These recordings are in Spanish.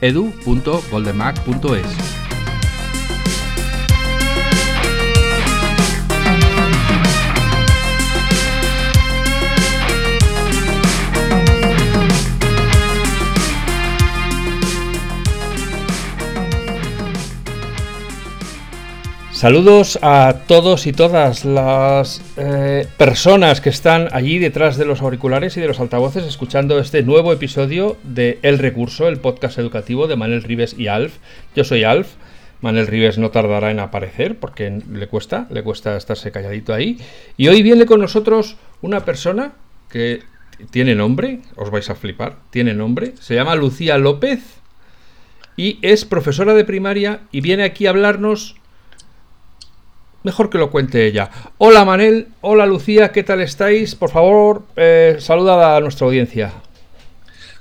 edu.goldenmac.es. Saludos a todos y todas las eh, personas que están allí detrás de los auriculares y de los altavoces escuchando este nuevo episodio de El Recurso, el podcast educativo de Manel Rives y Alf. Yo soy Alf. Manel Rives no tardará en aparecer porque le cuesta, le cuesta estarse calladito ahí. Y hoy viene con nosotros una persona que tiene nombre, os vais a flipar, tiene nombre, se llama Lucía López y es profesora de primaria y viene aquí a hablarnos mejor que lo cuente ella. Hola Manel, hola Lucía, ¿qué tal estáis? Por favor, eh, saluda a nuestra audiencia.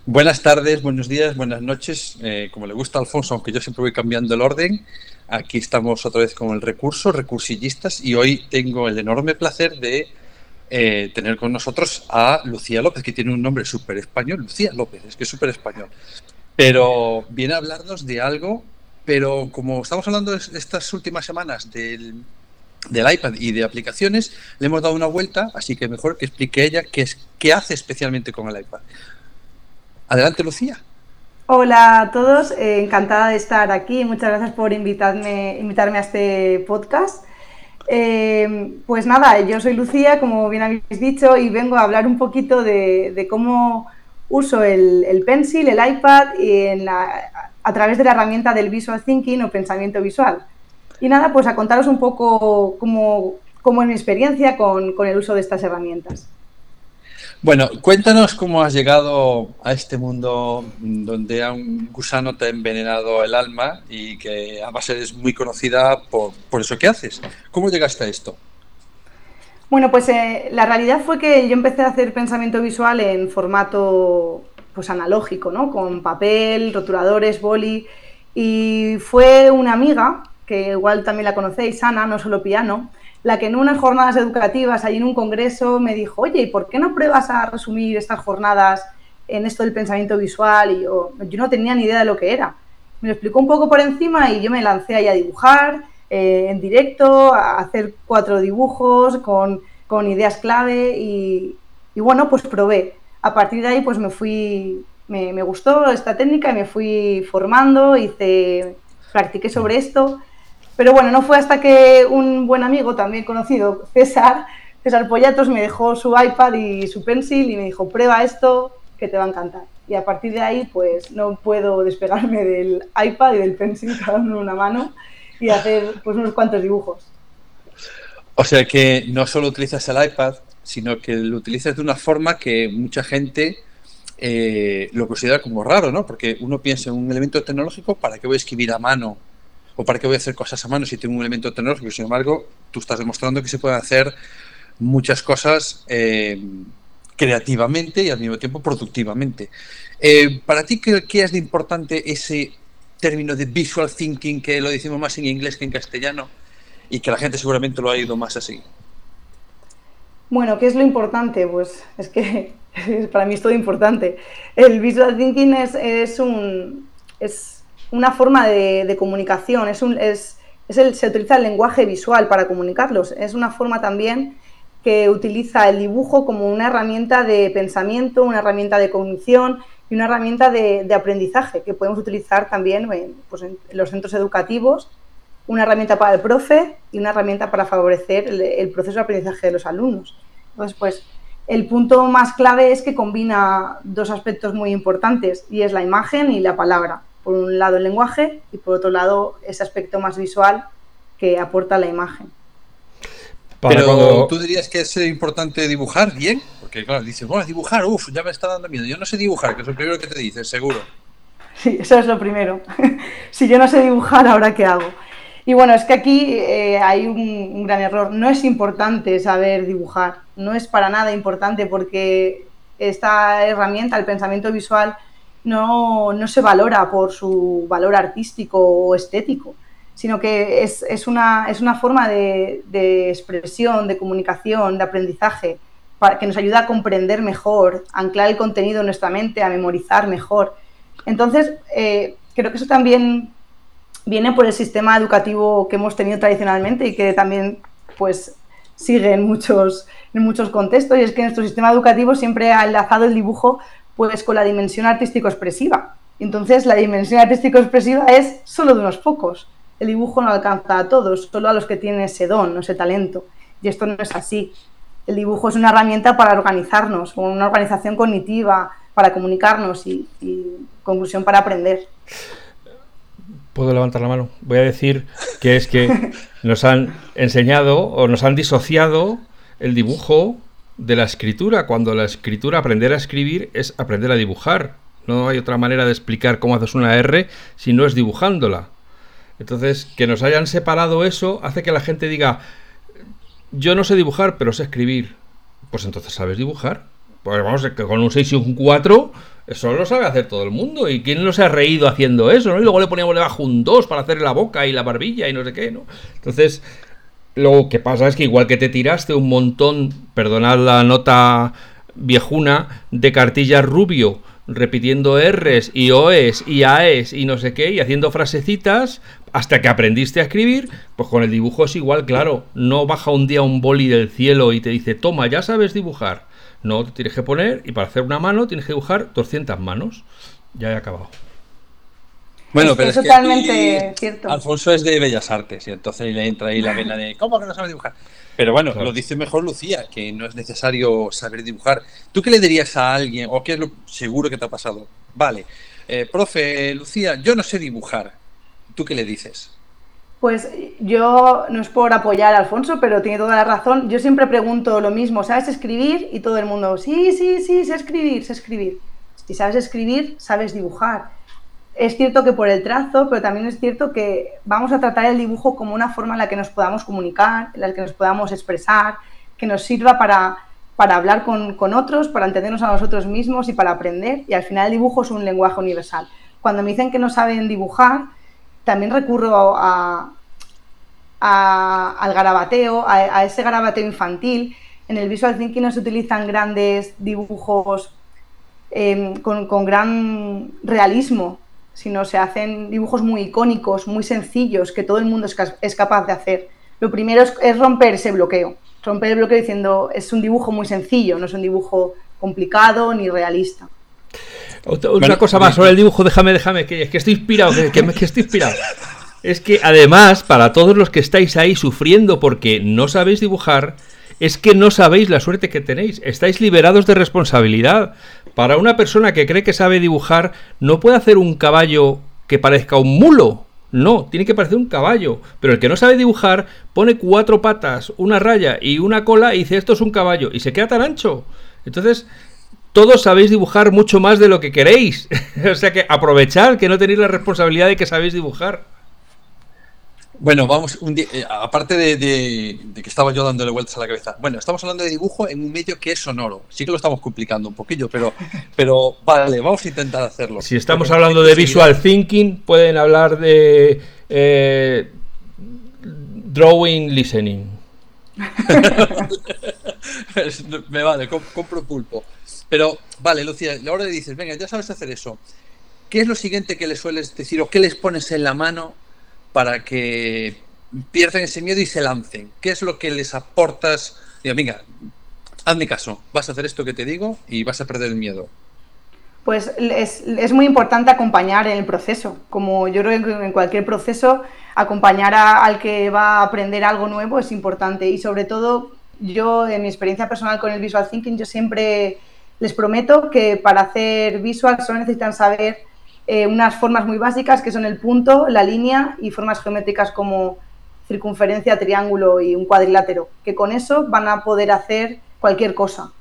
Buenas tardes, buenos días, buenas noches. Eh, como le gusta Alfonso, aunque yo siempre voy cambiando el orden, aquí estamos otra vez con el recurso, recursillistas, y hoy tengo el enorme placer de eh, tener con nosotros a Lucía López, que tiene un nombre súper español. Lucía López, es que es súper español. Pero viene a hablarnos de algo, pero como estamos hablando estas últimas semanas del del iPad y de aplicaciones, le hemos dado una vuelta, así que mejor que explique ella qué, es, qué hace especialmente con el iPad. Adelante, Lucía. Hola a todos, eh, encantada de estar aquí. Muchas gracias por invitarme, invitarme a este podcast. Eh, pues nada, yo soy Lucía, como bien habéis dicho, y vengo a hablar un poquito de, cómo uso el, Pencil, el iPad, y a través de la herramienta del Visual Thinking o pensamiento visual. Y nada, pues a contaros un poco cómo, es mi experiencia con, el uso de estas herramientas. Bueno, cuéntanos cómo has llegado a este mundo donde a un gusano te ha envenenado el alma y que además eres muy conocida por, eso que haces. ¿Cómo llegaste a esto? Bueno, pues eh, la realidad fue que yo empecé a hacer pensamiento visual en formato pues analógico, ¿no? Con papel, rotuladores, boli. Y fue una amiga que igual también la conocéis, Ana, no solo piano, la que en unas jornadas educativas, ahí en un congreso, me dijo, oye, ¿y por qué no pruebas a resumir estas jornadas en esto del pensamiento visual? Y yo, yo no tenía ni idea de lo que era. Me lo explicó un poco por encima y yo me lancé ahí a dibujar eh, en directo, a hacer cuatro dibujos con, ideas clave y, bueno, pues probé. A partir de ahí pues me fui, me, me gustó esta técnica y me fui formando, hice, practiqué sobre esto pero bueno, no fue hasta que un buen amigo, también conocido, César, César Pollatos, me dejó su iPad y su pencil y me dijo, prueba esto, que te va a encantar. Y a partir de ahí, pues no puedo despegarme del iPad y del pencil cada uno en una mano y hacer pues unos cuantos dibujos. O sea que no solo utilizas el iPad, sino que lo utilizas de una forma que mucha gente eh, lo considera como raro, ¿no? Porque uno piensa en un elemento tecnológico, ¿para qué voy a escribir a mano o para qué voy a hacer cosas a mano si tengo un elemento tecnológico. Sin embargo, tú estás demostrando que se pueden hacer muchas cosas eh, creativamente y al mismo tiempo productivamente. Eh, para ti, ¿qué, es de importante ese término de visual thinking que lo decimos más en inglés que en castellano y que la gente seguramente lo ha ido más así? Bueno, ¿qué es lo importante? Pues es que para mí es todo importante. El visual thinking es, es un... Es, una forma de, comunicación, es el, se utiliza el lenguaje visual para comunicarlos, es una forma también que utiliza el dibujo como una herramienta de pensamiento, una herramienta de cognición y una herramienta de, aprendizaje que podemos utilizar también pues, en, los centros educativos, una herramienta para el profe y una herramienta para favorecer el, el, proceso de aprendizaje de los alumnos. Entonces, pues el punto más clave es que combina dos aspectos muy importantes y es la imagen y la palabra por un lado el lenguaje y por otro lado ese aspecto más visual que aporta la imagen. Pero tú dirías que es importante dibujar bien, porque claro, dices, bueno, dibujar, uff, ya me está dando miedo. Yo no sé dibujar, que es lo primero que te dices, seguro. Sí, eso es lo primero. si yo no sé dibujar, ¿ahora qué hago? Y bueno, es que aquí eh, hay un, gran error. No es importante saber dibujar, no es para nada importante porque esta herramienta, el pensamiento visual, no, se valora por su valor artístico o estético, sino que es, una, es una, forma de, expresión, de comunicación, de aprendizaje, para, que nos ayuda a comprender mejor, a anclar el contenido en nuestra mente, a memorizar mejor. Entonces, eh, creo que eso también viene por el sistema educativo que hemos tenido tradicionalmente y que también pues, sigue en muchos, en muchos contextos, y es que nuestro sistema educativo siempre ha enlazado el dibujo pues, con la dimensión artístico-expresiva. Entonces, la dimensión artístico-expresiva es solo de unos pocos. El dibujo no alcanza a todos, solo a los que tienen ese don, ese talento. Y esto no es así. El dibujo es una herramienta para organizarnos, una organización cognitiva, para comunicarnos y conclusión para aprender. Puedo levantar la mano. Voy a decir que es que nos han enseñado o nos han disociado el dibujo de la escritura, cuando la escritura, aprender a escribir, es aprender a dibujar. No hay otra manera de explicar cómo haces una R si no es dibujándola. Entonces, que nos hayan separado eso hace que la gente diga, yo no sé dibujar, pero sé escribir. Pues entonces sabes dibujar. Pues vamos, que con un 6 y un 4 eso lo sabe hacer todo el mundo. ¿Y quién no se ha reído haciendo eso? ¿no? Y luego le poníamos debajo un 2 para hacerle la boca y la barbilla y no sé qué, ¿no? Entonces, lo que pasa es que igual que te tiraste un montón, perdonad la nota viejuna, de cartillas rubio, repitiendo R's y O's y A's y no sé qué, y haciendo frasecitas, hasta que aprendiste a escribir, pues con el dibujo es igual, claro. No baja un día un boli del cielo y te dice, toma, ya sabes dibujar. No, te tienes que poner y para hacer una mano tienes que dibujar 200 manos. Ya he acabado. Bueno, pero es, totalmente cierto. Alfonso es de Bellas Artes y entonces le entra ahí la vena de ¿cómo que no sabe dibujar? Pero bueno, lo dice mejor Lucía, que no es necesario saber dibujar. ¿Tú qué le dirías a alguien, o qué es lo seguro que te ha pasado? Vale, eh, profe, Lucía, yo no sé dibujar. ¿Tú qué le dices? Pues yo no es por apoyar a Alfonso, pero tiene toda la razón. Yo siempre pregunto lo mismo, ¿sabes escribir? Y todo el mundo, sí, sí, sí, sé escribir, sé escribir. Si sabes escribir, sabes dibujar. Es cierto que por el trazo, pero también es cierto que vamos a tratar el dibujo como una forma en la que nos podamos comunicar, en la que nos podamos expresar, que nos sirva para, para hablar con, con otros, para entendernos a nosotros mismos y para aprender. Y al final el dibujo es un lenguaje universal. Cuando me dicen que no saben dibujar, también recurro a, al garabateo, a, ese garabateo infantil. En el visual thinking no se utilizan grandes dibujos em, con, gran realismo, sino se hacen dibujos muy icónicos, muy sencillos, que todo el mundo es, capaz de hacer. Lo primero es, romper ese bloqueo, romper el bloqueo diciendo es un dibujo muy sencillo, no es un dibujo complicado ni realista. Otra, cosa más sobre el dibujo, déjame, déjame, que, es que estoy inspirado, que, estoy inspirado. Es que además, para todos los que estáis ahí sufriendo porque no sabéis dibujar, es que no sabéis la suerte que tenéis. Estáis liberados de responsabilidad. Para una persona que cree que sabe dibujar, no puede hacer un caballo que parezca un mulo. No, tiene que parecer un caballo. Pero el que no sabe dibujar pone cuatro patas, una raya y una cola y dice esto es un caballo. Y se queda tan ancho. Entonces, todos sabéis dibujar mucho más de lo que queréis. o sea que aprovechar que no tenéis la responsabilidad de que sabéis dibujar. Bueno, vamos, un eh, aparte de, que estaba yo dándole vueltas a la cabeza. Bueno, estamos hablando de dibujo en un medio que es sonoro. Sí que lo estamos complicando un poquillo, pero, pero vale, vamos a intentar hacerlo. Si estamos hablando de visual thinking, pueden hablar de eh, drawing listening. Me vale, compro pulpo. Pero, vale, Lucía, ahora le dices, venga, ya sabes hacer eso. ¿Qué es lo siguiente que le sueles decir o qué les pones en la mano para que pierdan ese miedo y se lancen? ¿Qué es lo que les aportas? Digo, venga, hazme caso, vas a hacer esto que te digo y vas a perder el miedo. Pues es, muy importante acompañar en el proceso. Como yo creo que en cualquier proceso, acompañar al que va a aprender algo nuevo es importante. Y sobre todo, yo, en mi experiencia personal con el visual thinking, yo siempre les prometo que para hacer visual solo necesitan saber eh, unas formas muy básicas que son el punto, la línea y formas geométricas como circunferencia, triángulo y un cuadrilátero, que con eso van a poder hacer cualquier cosa.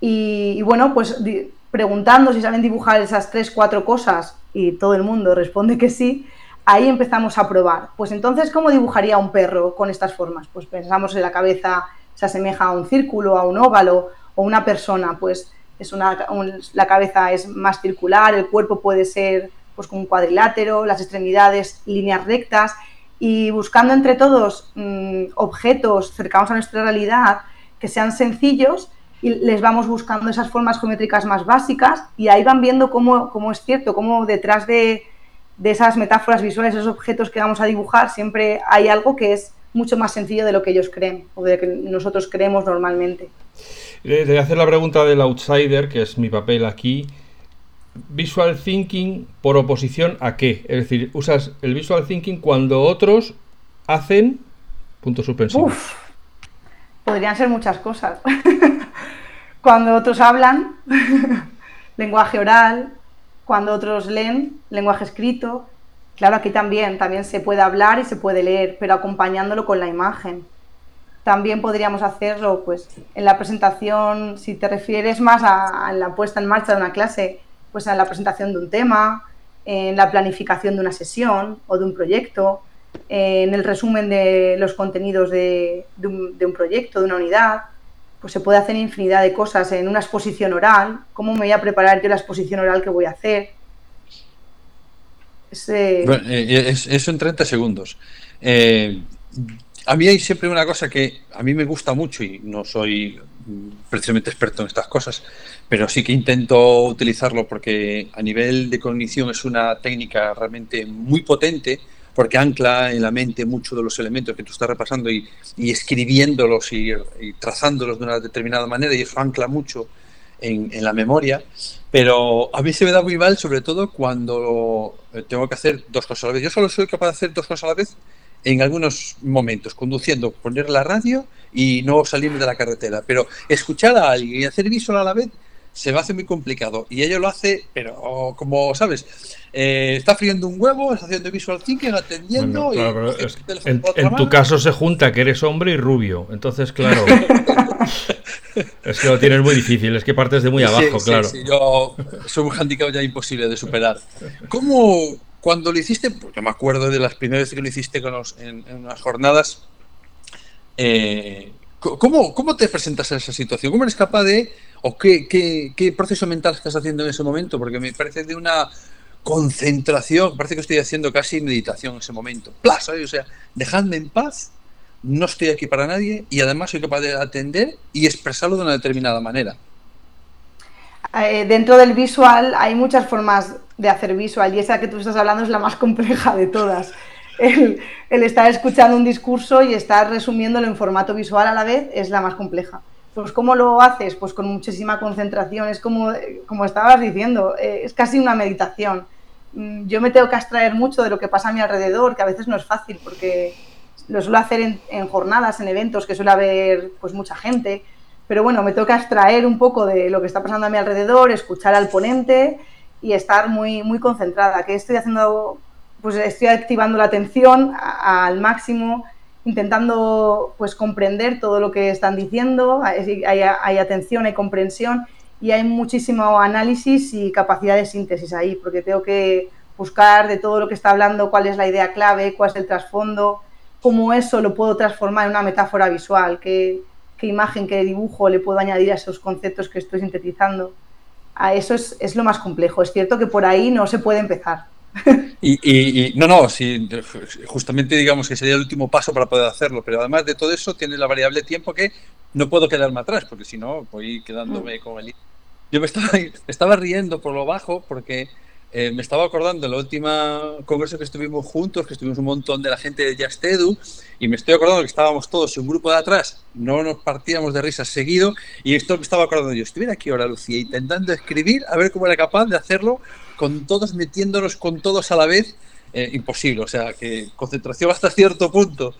Y, bueno, pues preguntando si saben dibujar esas tres, cuatro cosas y todo el mundo responde que sí, ahí empezamos a probar. Pues entonces, ¿cómo dibujaría un perro con estas formas? Pues pensamos en la cabeza se asemeja a un círculo, a un óvalo, o una persona, pues es una, la cabeza es más circular, el cuerpo puede ser pues con un cuadrilátero, las extremidades líneas rectas y buscando entre todos mm, objetos cercanos a nuestra realidad que sean sencillos y les vamos buscando esas formas geométricas más básicas y ahí van viendo cómo, cómo es cierto, cómo detrás de, de, esas metáforas visuales, esos objetos que vamos a dibujar, siempre hay algo que es mucho más sencillo de lo que ellos creen o de lo que nosotros creemos normalmente. Le voy a hacer la pregunta del outsider, que es mi papel aquí. Visual thinking por oposición a qué? Es decir, usas el visual thinking cuando otros hacen punto suspensivo. podrían ser muchas cosas. cuando otros hablan, lenguaje oral, cuando otros leen, lenguaje escrito, Claro, aquí también, también se puede hablar y se puede leer, pero acompañándolo con la imagen. También podríamos hacerlo, pues, en la presentación, si te refieres más a, la puesta en marcha de una clase, pues en la presentación de un tema, en la planificación de una sesión o de un proyecto, en el resumen de los contenidos de, un, proyecto, de una unidad, pues se puede hacer infinidad de cosas en una exposición oral. ¿Cómo me voy a preparar yo la exposición oral que voy a hacer? Eh, eh, eso en 30 segundos. Eh, a mí hay siempre una cosa que a mí me gusta mucho y no soy precisamente experto en estas cosas, pero sí que intento utilizarlo porque a nivel de cognición es una técnica realmente muy potente porque ancla en la mente muchos de los elementos que tú estás repasando y, escribiéndolos y, y, trazándolos de una determinada manera y eso ancla mucho en, la memoria, pero a mí se me da muy mal, sobre todo cuando tengo que hacer dos cosas a la vez. Yo solo soy capaz de hacer dos cosas a la vez en algunos momentos, conduciendo, poner la radio y no salirme de la carretera. Pero escuchar a alguien y hacer visual a la vez se me hace muy complicado. Y ella lo hace, pero como sabes, eh, está friendo un huevo, está haciendo visual thinking, atendiendo. en, tu caso se junta que eres hombre y rubio. Entonces, claro. es que lo tienes muy difícil, es que partes de muy abajo, claro. Sí, yo soy un handicap ya imposible de superar. ¿Cómo, cuando lo hiciste, porque me acuerdo de las primeras que lo hiciste con en, unas jornadas, eh, ¿cómo, ¿cómo te presentas a esa situación? ¿Cómo eres capaz de ¿O qué, qué, proceso mental estás haciendo en ese momento? Porque me parece de una concentración, parece que estoy haciendo casi meditación en ese momento. Plaza, O sea, dejadme en paz, no estoy aquí para nadie y además soy capaz de atender y expresarlo de una determinada manera. Eh, dentro del visual hay muchas formas de hacer visual y esa que tú estás hablando es la más compleja de todas. El, estar escuchando un discurso y estar resumiéndolo en formato visual a la vez es la más compleja. Pues ¿cómo lo haces? Pues con muchísima concentración, es como, como estabas diciendo, eh, es casi una meditación. Mm, yo me tengo que abstraer mucho de lo que pasa a mi alrededor, que a veces no es fácil, porque lo suelo hacer en, jornadas, en eventos que suele haber pues mucha gente, pero bueno, me tengo que abstraer un poco de lo que está pasando a mi alrededor, escuchar al ponente y estar muy, muy concentrada. que estoy haciendo? Pues estoy activando la atención al máximo, intentando pues comprender todo lo que están diciendo, hay, hay, atención, hay comprensión y hay muchísimo análisis y capacidad de síntesis ahí, porque tengo que buscar de todo lo que está hablando cuál es la idea clave, cuál es el trasfondo, cómo eso lo puedo transformar en una metáfora visual, qué, qué imagen, qué dibujo le puedo añadir a esos conceptos que estoy sintetizando. A eso es, es lo más complejo. Es cierto que por ahí no se puede empezar. Y, no, no, sí, justamente digamos que sería el último paso para poder hacerlo, pero además de todo eso tiene la variable tiempo que no puedo quedarme atrás, porque si no voy quedándome mm. con el... Yo me estaba, estaba riendo por lo bajo porque eh, me estaba acordando en la última congreso que estuvimos juntos, que estuvimos un montón de la gente de Jastedu, y me estoy acordando que estábamos todos en un grupo de atrás, no nos partíamos de risas seguido, y esto me estaba acordando yo, estuviera aquí ahora, Lucía, intentando escribir, a ver cómo era capaz de hacerlo con todos metiéndonos con todos a la vez, eh, imposible. O sea, que concentración hasta cierto punto.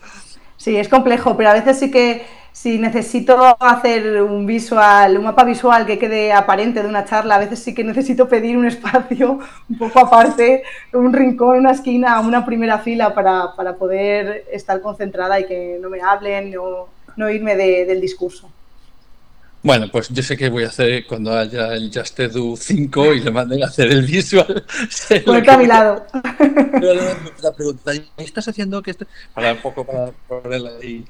Sí, es complejo, pero a veces sí que si necesito hacer un visual, un mapa visual que quede aparente de una charla, a veces sí que necesito pedir un espacio un poco aparte, un rincón, una esquina, una primera fila para, poder estar concentrada y que no me hablen, no, no irme del discurso. Bueno, pues yo sé que voy a hacer cuando haya el Just Edu 5 y le manden a hacer el visual. Ponerte a mi lado. La pregunta, ¿qué estás haciendo? que Para un poco para ponerla ahí.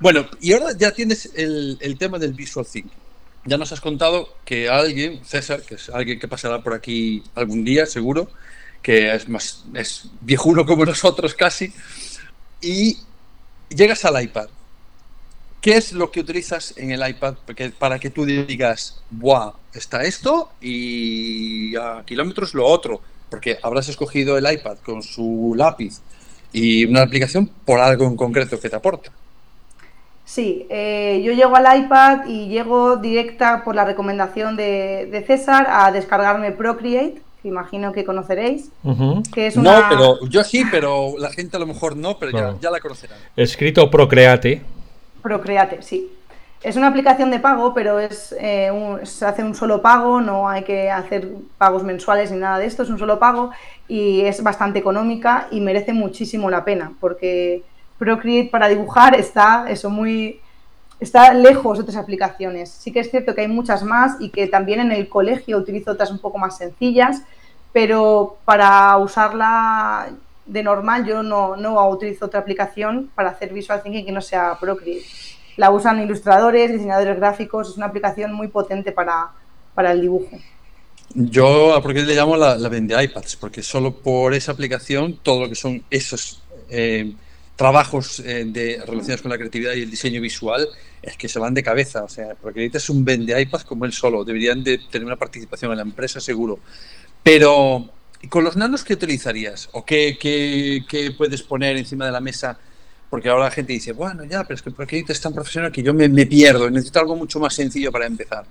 Bueno, y ahora ya tienes el, el tema del Visual Thinking. Ya nos has contado que alguien, César, que es alguien que pasará por aquí algún día, seguro, que es más es viejuno como nosotros casi, y llegas al iPad ¿Qué es lo que utilizas en el iPad para que tú digas, ¡buah! Está esto y a kilómetros lo otro? Porque habrás escogido el iPad con su lápiz y una aplicación por algo en concreto que te aporta. Sí, eh, yo llego al iPad y llego directa por la recomendación de, César a descargarme Procreate, que imagino que conoceréis. que es No, pero yo sí, pero la gente a lo mejor no, pero ya, ya la conocerán. Escrito Procreate. Procreate, sí. Es una aplicación de pago, pero es, eh, se hace un solo pago, no hay que hacer pagos mensuales ni nada de esto, es un solo pago y es bastante económica y merece muchísimo la pena, porque Procreate para dibujar está eso muy está lejos de otras aplicaciones. Sí que es cierto que hay muchas más y que también en el colegio utilizo otras un poco más sencillas, pero para usarla de normal yo no, no utilizo otra aplicación para hacer visual thinking que no sea Procreate. La usan ilustradores, diseñadores gráficos, es una aplicación muy potente para, el dibujo. Yo a Procreate le llamo la, la vende iPads, porque solo por esa aplicación, todo lo que son esos eh, trabajos eh, de, relacionados con la creatividad y el diseño visual, es que se van de cabeza. O sea, Procreate es un vende iPads como él solo. Deberían de tener una participación en la empresa, seguro. Pero ¿Y con los nanos qué utilizarías? ¿O qué, qué, puedes poner encima de la mesa? Porque ahora la gente dice, bueno, ya, pero es que porque es tan profesional que yo me, me pierdo, necesito algo mucho más sencillo para empezar.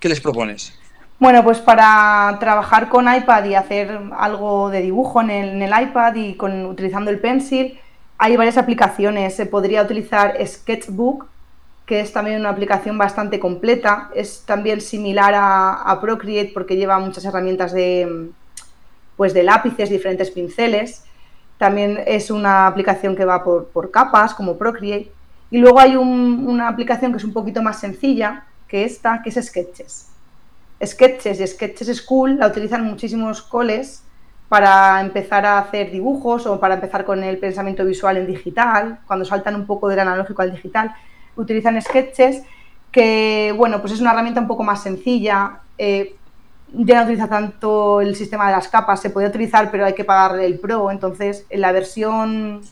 ¿Qué les propones? Bueno, pues para trabajar con iPad y hacer algo de dibujo en el, en el iPad y con, utilizando el Pencil, hay varias aplicaciones. Se podría utilizar Sketchbook, que es también una aplicación bastante completa. Es también similar a, a Procreate porque lleva muchas herramientas de, pues de lápices, diferentes pinceles. También es una aplicación que va por, capas, como Procreate. Y luego hay una aplicación que es un poquito más sencilla que esta, que es Sketches. Sketches y Sketches School la utilizan muchísimos coles para empezar a hacer dibujos o para empezar con el pensamiento visual en digital, cuando saltan un poco del analógico al digital, utilizan Sketches, que bueno, pues es una herramienta un poco más sencilla. Eh, ya no utiliza tanto el sistema de las capas, se puede utilizar, pero hay que pagarle el Pro. Entonces, en la versión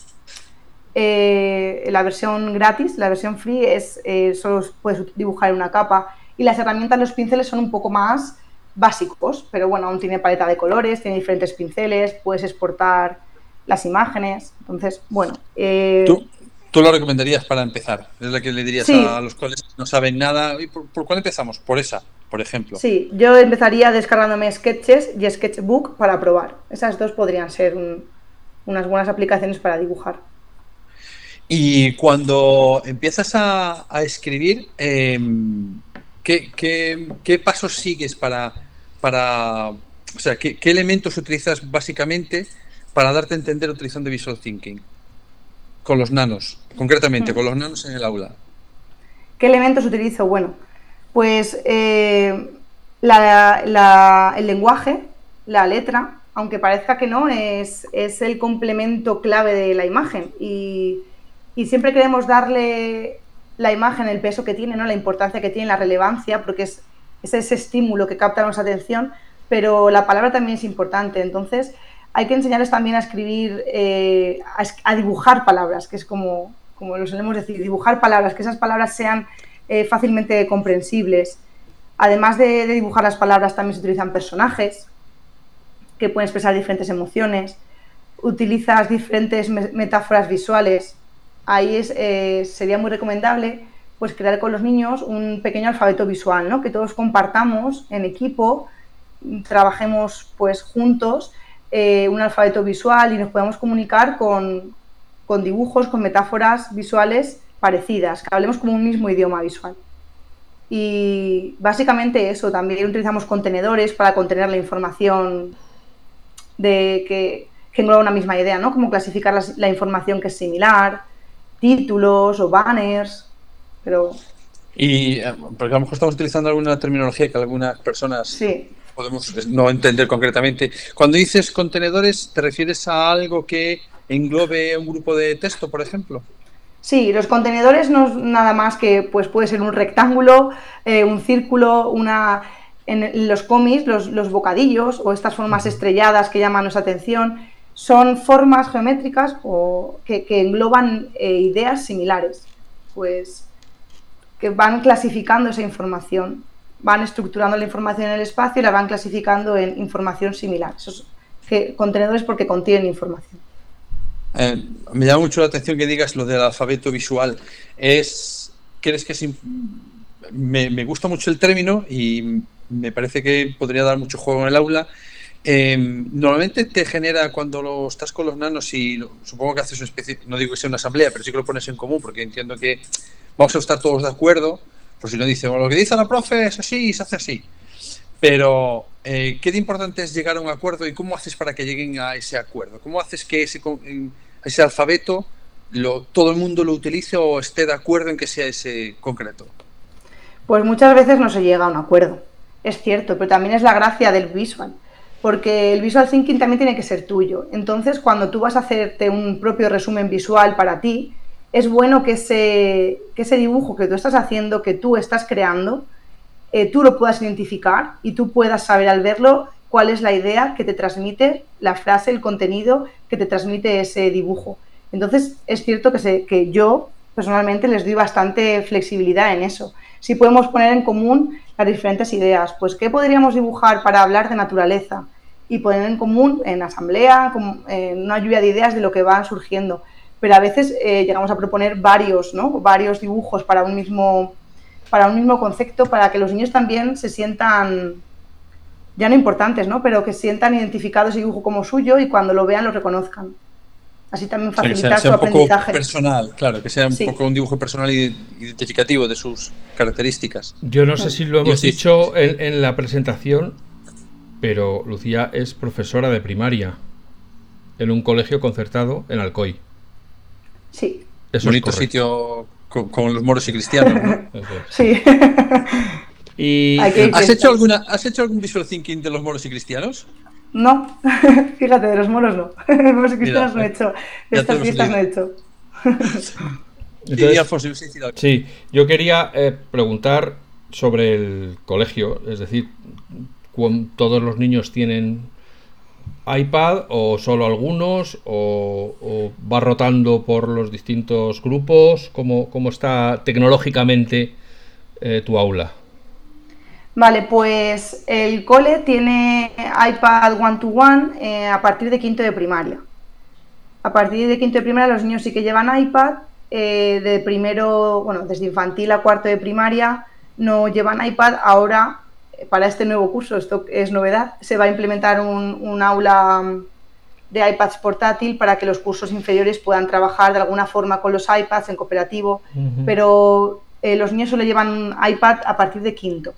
eh, la versión gratis, la versión free, es eh, solo puedes dibujar una capa. Y las herramientas, los pinceles son un poco más básicos, pero bueno, aún tiene paleta de colores, tiene diferentes pinceles, puedes exportar las imágenes. Entonces, bueno. Eh, ¿Tú, ¿Tú, lo recomendarías para empezar? Es la que le dirías a los cuales no saben nada. por, por cuál empezamos? Por esa por ejemplo. Sí, yo empezaría descargándome Sketches y Sketchbook para probar. Esas dos podrían ser unas buenas aplicaciones para dibujar. Y cuando empiezas a, escribir, em, ¿qué, pasos sigues para, para o sea, ¿qué, elementos utilizas básicamente para darte a entender utilizando Visual Thinking? Con los nanos, concretamente, con los nanos en el aula. ¿Qué elementos utilizo? Bueno, pues eh, el lenguaje, la letra, aunque parezca que no, es, el complemento clave de la imagen. Y, siempre queremos darle la imagen el peso que tiene, ¿no? la importancia que tiene, la relevancia, porque es, ese estímulo que capta nuestra atención, pero la palabra también es importante. Entonces, hay que enseñarles también a escribir, eh, a, dibujar palabras, que es como, como lo solemos decir, dibujar palabras, que esas palabras sean eh, fácilmente comprensibles. Además de, dibujar las palabras, también se utilizan personajes que pueden expresar diferentes emociones. Utilizas diferentes metáforas visuales. Ahí es, eh, sería muy recomendable pues, crear con los niños un pequeño alfabeto visual, ¿no? que todos compartamos en equipo, trabajemos pues, juntos eh, un alfabeto visual y nos podamos comunicar con, con dibujos, con metáforas visuales parecidas, que hablemos como un mismo idioma visual. Y básicamente eso, también utilizamos contenedores para contener la información de que, que engloba una misma idea, ¿no? Como clasificar la, información que es similar, títulos o banners, pero Y eh, porque a lo mejor estamos utilizando alguna terminología que algunas personas podemos no entender concretamente. Cuando dices contenedores, ¿te refieres a algo que englobe un grupo de texto, por ejemplo? Sí, los contenedores no es nada más que pues puede ser un rectángulo, eh, un círculo, una en los cómics, los, bocadillos o estas formas estrelladas que llaman nuestra atención, son formas geométricas o que, engloban eh, ideas similares, pues que van clasificando esa información, van estructurando la información en el espacio y la van clasificando en información similar. Esos que, contenedores porque contienen información. Eh, me llama mucho la atención que digas lo del alfabeto visual. Es, ¿Crees que es me, gusta mucho el término y me parece que podría dar mucho juego en el aula. Eh, normalmente te genera cuando lo estás con los nanos y supongo que haces una especie, no digo que sea una asamblea, pero sí que lo pones en común porque entiendo que vamos a estar todos de acuerdo, por si no dicen, lo que dice la profe es así y se hace así. Pero, eh, ¿qué de importante es llegar a un acuerdo y cómo haces para que lleguen a ese acuerdo? ¿Cómo haces que ese, ese alfabeto lo, todo el mundo lo utilice o esté de acuerdo en que sea ese concreto? Pues muchas veces no se llega a un acuerdo es cierto, pero también es la gracia del visual, porque el visual thinking también tiene que ser tuyo. Entonces, cuando tú vas a hacerte un propio resumen visual para ti, es bueno que ese, ese dibujo que tú estás haciendo, que tú estás creando, eh, tú lo puedas identificar y tú puedas saber al verlo cuál es la idea que te transmite la frase, el contenido que te transmite ese dibujo. Entonces, es cierto que, que yo personalmente les doy bastante flexibilidad en eso. Si podemos poner en común las diferentes ideas. Pues, ¿qué podríamos dibujar para hablar de naturaleza? Y poner en común en asamblea, en una lluvia de ideas de lo que van surgiendo. Pero a veces eh, llegamos a proponer varios, ¿no? Varios dibujos para un mismo para un mismo concepto, para que los niños también se sientan, ya no importantes, ¿no? Pero que sientan identificado ese dibujo como suyo y cuando lo vean lo reconozcan. Así también facilitar su aprendizaje. personal, claro, que sea un poco un dibujo personal y identificativo de sus características. Yo no sé si lo hemos dicho en, la presentación, pero Lucía es profesora de primaria en un colegio concertado en Alcoy. Sí. Es Bonito sitio con, los moros y cristianos. sí. y, ¿Has, hecho alguna, ¿Has hecho algún visual thinking de los moros y cristianos? No, fíjate, de los moros no. moros y cristianos no he hecho. Estas fiestas no he hecho. sí, yo quería eh, preguntar sobre el colegio, es decir, ¿todos los niños tienen iPad o solo algunos o, va rotando por los distintos grupos? ¿Cómo, cómo está tecnológicamente eh, tu aula? Vale, pues el cole tiene iPad one-to-one eh, a partir de quinto de primaria. A partir de quinto de primaria los niños sí que llevan iPad. Eh, de primero, bueno, desde infantil a cuarto de primaria no llevan iPad. Ahora, para este nuevo curso, esto es novedad, se va a implementar un, aula mm, de iPads portátil para que los cursos inferiores puedan trabajar de alguna forma con los iPads en cooperativo, pero los niños solo llevan iPad a partir de quinto.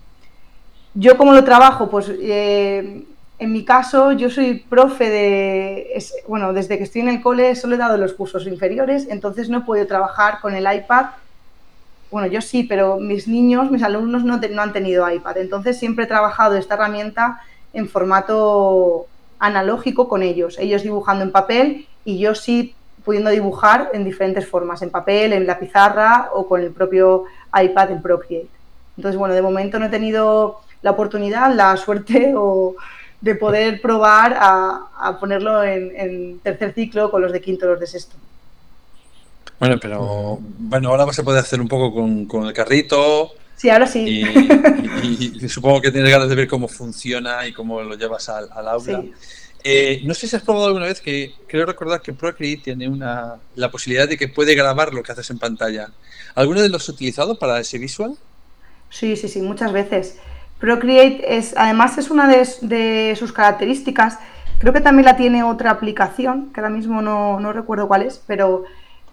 Yo cómo lo trabajo, pues eh, en mi caso yo soy profe de, bueno, desde que estoy en el cole solo he dado los cursos inferiores, entonces no he podido trabajar con el iPad. Bueno, yo sí, pero mis niños, mis alumnos no, no han tenido iPad, entonces siempre he trabajado esta herramienta en formato analógico con ellos, ellos dibujando en papel y yo sí pudiendo dibujar en diferentes formas, en papel, en la pizarra o con el propio iPad en Procreate. Entonces, bueno, de momento no he tenido la oportunidad, la suerte o de poder probar a, ponerlo en, tercer ciclo con los de quinto los de sexto. Bueno, pero bueno, ahora se puede hacer un poco con, el carrito. Sí, ahora sí. Y, supongo que tienes ganas de ver cómo funciona y cómo lo llevas al, aula. Eh, no sé si has probado alguna vez que creo recordar que Procreate tiene una, la posibilidad de que puede grabar lo que haces en pantalla. ¿Alguno de los has utilizado para ese visual? Sí, sí, sí, muchas veces. Procreate es, además es una de, sus características, creo que también la tiene otra aplicación, que ahora mismo no, recuerdo cuál es, pero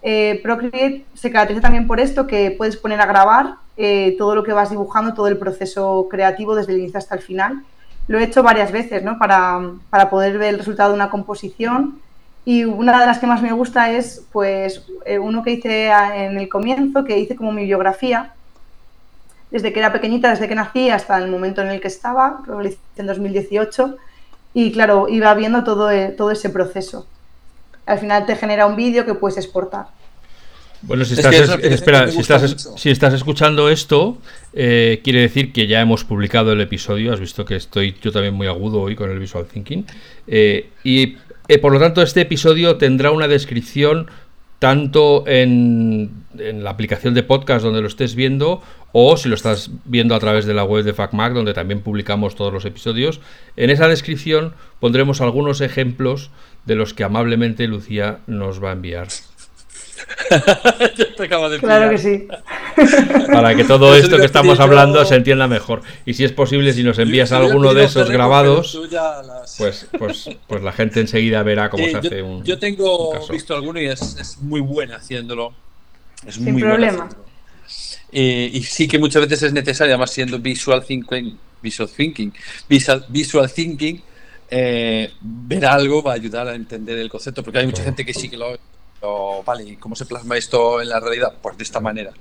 eh, Procreate se caracteriza también por esto, que puedes poner a grabar eh, todo lo que vas dibujando, todo el proceso creativo desde el inicio hasta el final. Lo he hecho varias veces, ¿no? Para, poder ver el resultado de una composición. Y una de las que más me gusta es, pues, eh, uno que hice en el comienzo, que hice como mi biografía, desde que era pequeñita, desde que nací hasta el momento en el que estaba, lo hice en 2018, y claro, iba viendo todo, todo ese proceso. Al final te genera un vídeo que puedes exportar. Bueno, si estás, espera, si estás, si estás, escuchando esto, eh, quiere decir que ya hemos publicado el episodio. Has visto que estoy yo también muy agudo hoy con el Visual Thinking. Eh, y eh, por lo tanto, este episodio tendrá una descripción tanto en, la aplicación de podcast donde lo estés viendo o si lo estás viendo a través de la web de FacMac donde también publicamos todos los episodios. En esa descripción pondremos algunos ejemplos de los que amablemente Lucía nos va a enviar. claro que sí. Para que todo esto que estamos hablando se entienda mejor. Y si es posible, si nos envías alguno de esos grabados, pues, pues, pues la gente enseguida verá cómo se hace un. Yo tengo visto alguno y es, muy buena haciéndolo. Es Sin muy problema. Eh, y sí que muchas veces es necesario, además siendo visual thinking, visual thinking, visual, visual thinking, eh, ver algo va a ayudar a entender el concepto, porque hay mucha gente que sí que lo vale, ¿cómo se plasma esto en la realidad? Pues de esta manera.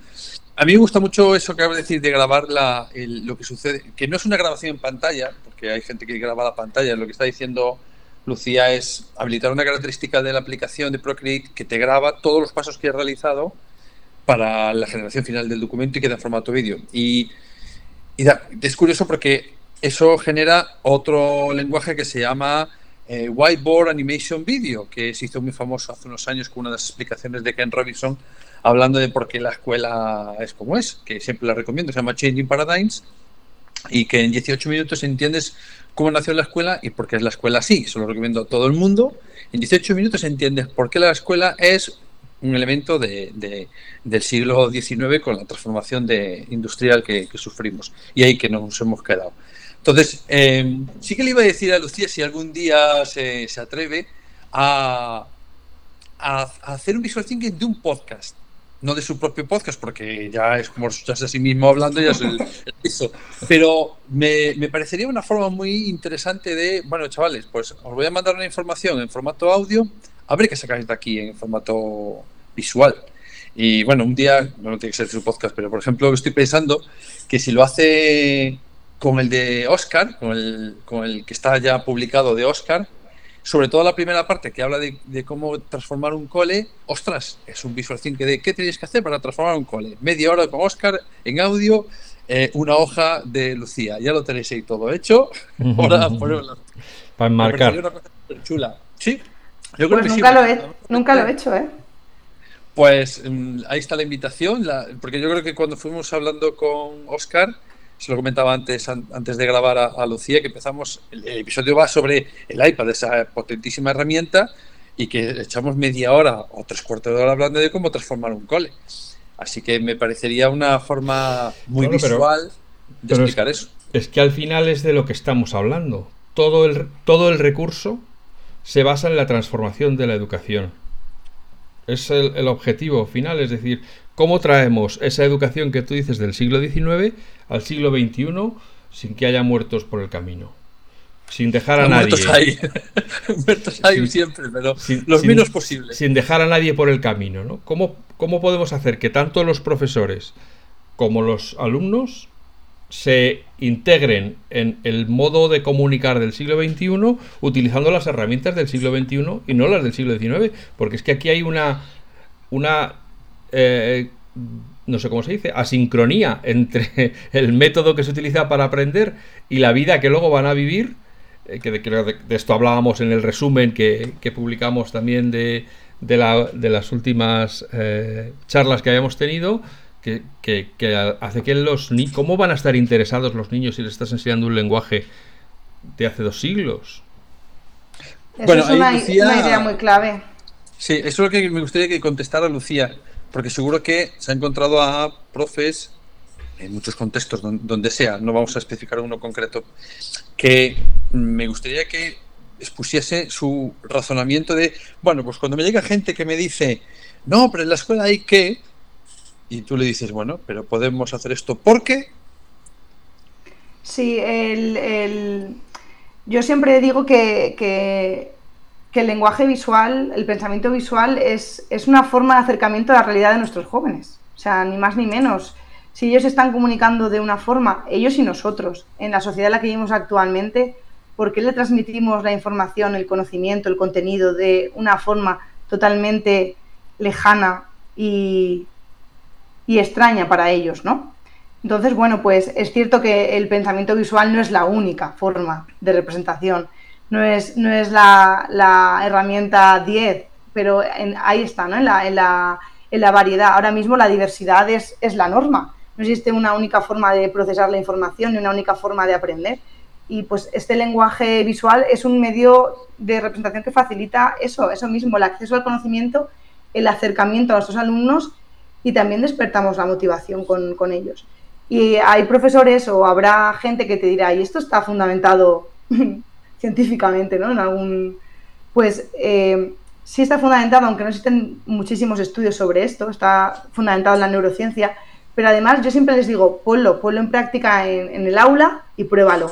A mí me gusta mucho eso que acabas de decir de grabar la, lo que sucede, que no es una grabación en pantalla, porque hay gente que graba la pantalla, lo que está diciendo Lucía es habilitar una característica de la aplicación de Procreate que te graba todos los pasos que has realizado para la generación final del documento y queda en formato vídeo. Y, y es curioso porque eso genera otro lenguaje que se llama eh, Whiteboard Animation Video, que se hizo muy famoso hace unos años con una de las explicaciones de Ken Robinson, hablando de por qué la escuela es como es, que siempre la recomiendo, se llama Changing Paradigms, y que en 18 minutos entiendes cómo nació la escuela y por qué es la escuela así. Se lo recomiendo a todo el mundo. En 18 minutos entiendes por qué la escuela es un elemento de, del siglo XIX con la transformación de, industrial que, que, sufrimos. Y ahí que nos hemos quedado. Entonces, em, sí que le iba a decir a Lucía si algún día se, atreve a, hacer un visual thinking de un podcast. No de su propio podcast, porque ya es como escucharse a sí mismo hablando, ya es el. Pero me, parecería una forma muy interesante de, bueno, chavales, pues os voy a mandar una información en formato audio, a ver qué sacáis de aquí en formato visual. Y bueno, un día, no tiene que ser su podcast, pero por ejemplo, estoy pensando que si lo hace con el de Oscar, con el, con el que está ya publicado de Oscar, sobre todo la primera parte que habla de, cómo transformar un cole, ostras, es un visual thinking de qué tenéis que hacer para transformar un cole. Media hora con Oscar en audio, eh, una hoja de Lucía. Ya lo tenéis ahí todo hecho. Ahora Para enmarcar. chula. Sí, yo creo pues que nunca, Lo he, nunca lo he hecho, ¿eh? Pues mm, ahí está la invitación, porque yo creo que cuando fuimos hablando con Oscar, se lo comentaba antes, antes de grabar a, Lucía, que empezamos, el, episodio va sobre el iPad, esa potentísima herramienta, y que echamos media hora o tres cuartos de hora hablando de cómo transformar un cole. Así que me parecería una forma muy visual de explicar eso. Es que al final es de lo que estamos hablando. Todo el, todo el recurso se basa en la transformación de la educación. Es el objetivo final, es decir, ¿Cómo traemos esa educación que tú dices del siglo XIX al siglo XXI sin que haya muertos por el camino? Sin dejar a nadie. Muertos hay. muertos hay siempre, pero los menos posibles. Sin dejar a nadie por el camino, ¿no? ¿Cómo, ¿Cómo podemos hacer que tanto los profesores como los alumnos se integren en el modo de comunicar del siglo XXI utilizando las herramientas del siglo XXI y no las del siglo XIX? Porque es que aquí hay una, una eh, no sé cómo se dice, asincronía entre el método que se utiliza para aprender y la vida que luego van a vivir, eh, que de, esto hablábamos en el resumen que, publicamos también de, las últimas eh, charlas que habíamos tenido, que, hace que los niños, ¿cómo van a estar interesados los niños si les estás enseñando un lenguaje de hace dos siglos? Eso es una, idea muy clave. Sí, eso es lo que me gustaría que contestara Lucía porque seguro que se ha encontrado a profes en muchos contextos, donde sea, no vamos a especificar uno concreto, que me gustaría que expusiese su razonamiento de, bueno, pues cuando me llega gente que me dice, no, pero en la escuela hay que, y tú le dices, bueno, pero podemos hacer esto porque... Sí, el, yo siempre digo que que el lenguaje visual, el pensamiento visual es, es, una forma de acercamiento a la realidad de nuestros jóvenes. O sea, ni más ni menos. Si ellos están comunicando de una forma, ellos y nosotros, en la sociedad en la que vivimos actualmente, ¿por qué le transmitimos la información, el conocimiento, el contenido de una forma totalmente lejana y, y extraña para ellos, ¿no? Entonces, bueno, pues es cierto que el pensamiento visual no es la única forma de representación, no es, no es la, herramienta 10, pero ahí está, ¿no? En la, en, la, en la, variedad. Ahora mismo la diversidad es, es la norma. No existe una única forma de procesar la información ni una única forma de aprender. Y pues este lenguaje visual es un medio de representación que facilita eso, eso mismo, el acceso al conocimiento, el acercamiento a nuestros alumnos y también despertamos la motivación con, con ellos. Y hay profesores o habrá gente que te dirá, y esto está fundamentado científicamente, ¿no? En algún. Pues eh, sí está fundamentado, aunque no existen muchísimos estudios sobre esto, está fundamentado en la neurociencia, pero además yo siempre les digo, ponlo, ponlo en práctica en, el aula y pruébalo.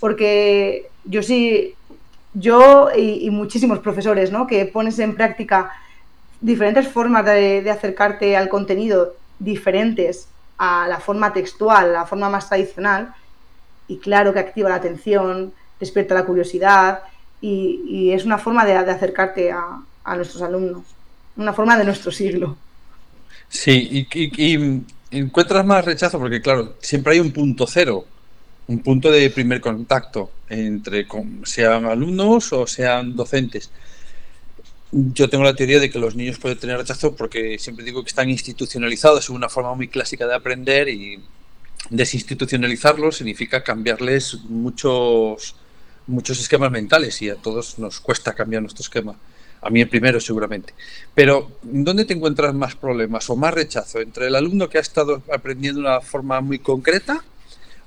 Porque yo sí, yo y, muchísimos profesores, ¿no? Que pones en práctica diferentes formas de, de acercarte al contenido diferentes a la forma textual, la forma más tradicional, y claro que activa la atención, despierta la curiosidad y, es una forma de, acercarte a, nuestros alumnos, una forma de nuestro siglo. Sí, y, encuentras más rechazo porque, claro, siempre hay un punto cero, un punto de primer contacto entre sean alumnos o sean docentes. Yo tengo la teoría de que los niños pueden tener rechazo porque siempre digo que están institucionalizados en una forma muy clásica de aprender y desinstitucionalizarlos significa cambiarles muchos, muchos esquemas mentales y a todos nos cuesta cambiar nuestro esquema. A mí el primero seguramente. Pero ¿dónde te encuentras más problemas o más rechazo? ¿Entre el alumno que ha estado aprendiendo de una forma muy concreta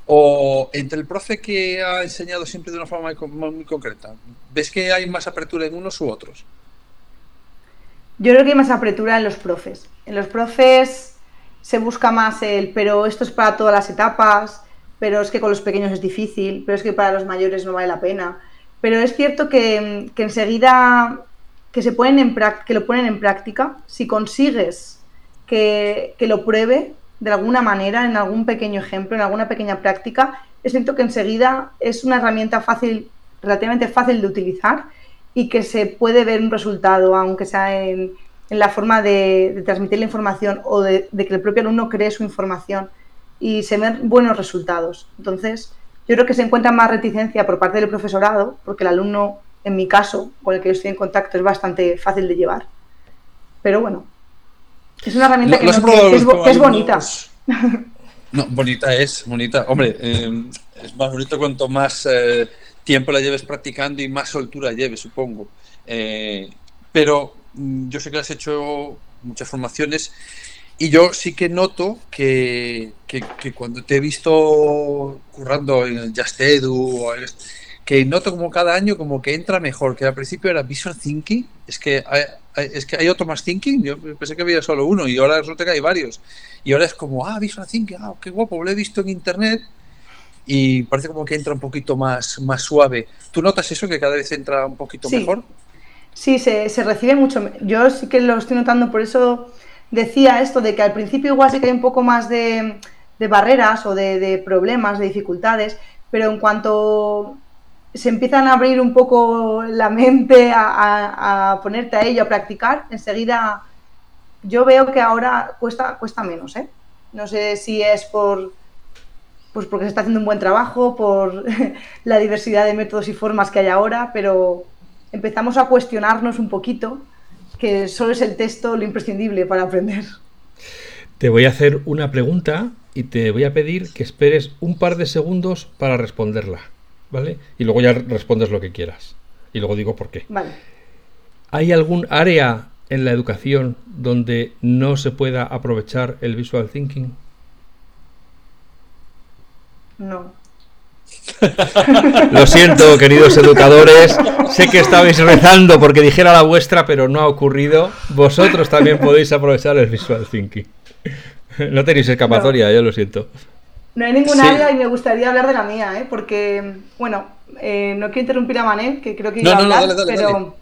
o entre el profe que ha enseñado siempre de una forma muy concreta? ¿Ves que hay más apertura en unos u otros? Yo creo que hay más apertura en los profes. En los profes se busca más el, pero esto es para todas las etapas, pero es que con los pequeños es difícil, pero es que para los mayores no vale la pena. Pero es cierto que, enseguida que, se ponen en que lo ponen en práctica, si consigues que, que, lo pruebe de alguna manera, en algún pequeño ejemplo, en alguna pequeña práctica, es cierto que enseguida es una herramienta fácil, relativamente fácil de utilizar y que se puede ver un resultado, aunque sea en, en la forma de, transmitir la información o de, que el propio alumno cree su información y se ven buenos resultados. Entonces, yo creo que se encuentra más reticencia por parte del profesorado, porque el alumno, en mi caso, con el que yo estoy en contacto, es bastante fácil de llevar. Pero bueno, es una herramienta que, es, bonita. No, bonita es, bonita. Hombre, eh, es más bonito cuanto más eh, tiempo la lleves practicando y más soltura lleves, supongo. Eh, pero mm, yo sé que has hecho muchas formaciones y yo sí que noto que, cuando te he visto currando en el Just Edu, que noto como cada año como que entra mejor, que al principio era Visual Thinking, es que hay, es que hay otro más Thinking, yo pensé que había solo uno y ahora resulta que hay varios. Y ahora es como, ah, Visual Thinking, ah, qué guapo, lo he visto en internet y parece como que entra un poquito más, más suave. ¿Tú notas eso, que cada vez entra un poquito mejor? Sí, se, se, recibe mucho. Yo sí que lo estoy notando, por eso decía esto de que al principio igual sí que hay un poco más de, barreras o de, problemas, de dificultades, pero en cuanto se empiezan a abrir un poco la mente a ponerte a ello, a practicar, enseguida yo veo que ahora cuesta, cuesta menos. ¿eh? No sé si es por pues porque se está haciendo un buen trabajo, por la diversidad de métodos y formas que hay ahora, pero empezamos a cuestionarnos un poquito que solo es el texto lo imprescindible para aprender. Te voy a hacer una pregunta y te voy a pedir que esperes un par de segundos para responderla, ¿vale? Y luego ya respondes lo que quieras. Y luego digo por qué. Vale. ¿Hay algún área en la educación donde no se pueda aprovechar el visual thinking? No. Lo siento, queridos educadores. Sé que estabais rezando porque dijera la vuestra, pero no ha ocurrido. Vosotros también podéis aprovechar el visual thinking. No tenéis escapatoria, yo lo siento. No hay ningún área y me gustaría hablar de la mía, ¿eh? porque, bueno, eh, no quiero interrumpir a Manel, que creo que iba a hablar, pero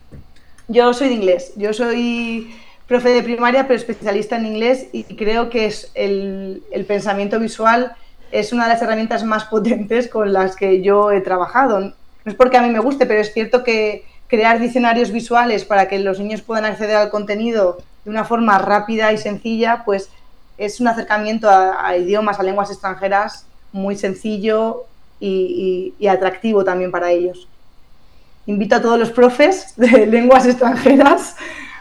yo soy de inglés. Yo soy profe de primaria, pero especialista en inglés y creo que es el, el pensamiento visual es una de las herramientas más potentes con las que yo he trabajado. No es porque a mí me guste, pero es cierto que crear diccionarios visuales para que los niños puedan acceder al contenido de una forma rápida y sencilla, pues es un acercamiento a, idiomas, a lenguas extranjeras muy sencillo y, atractivo también para ellos. Invito a todos los profes de lenguas extranjeras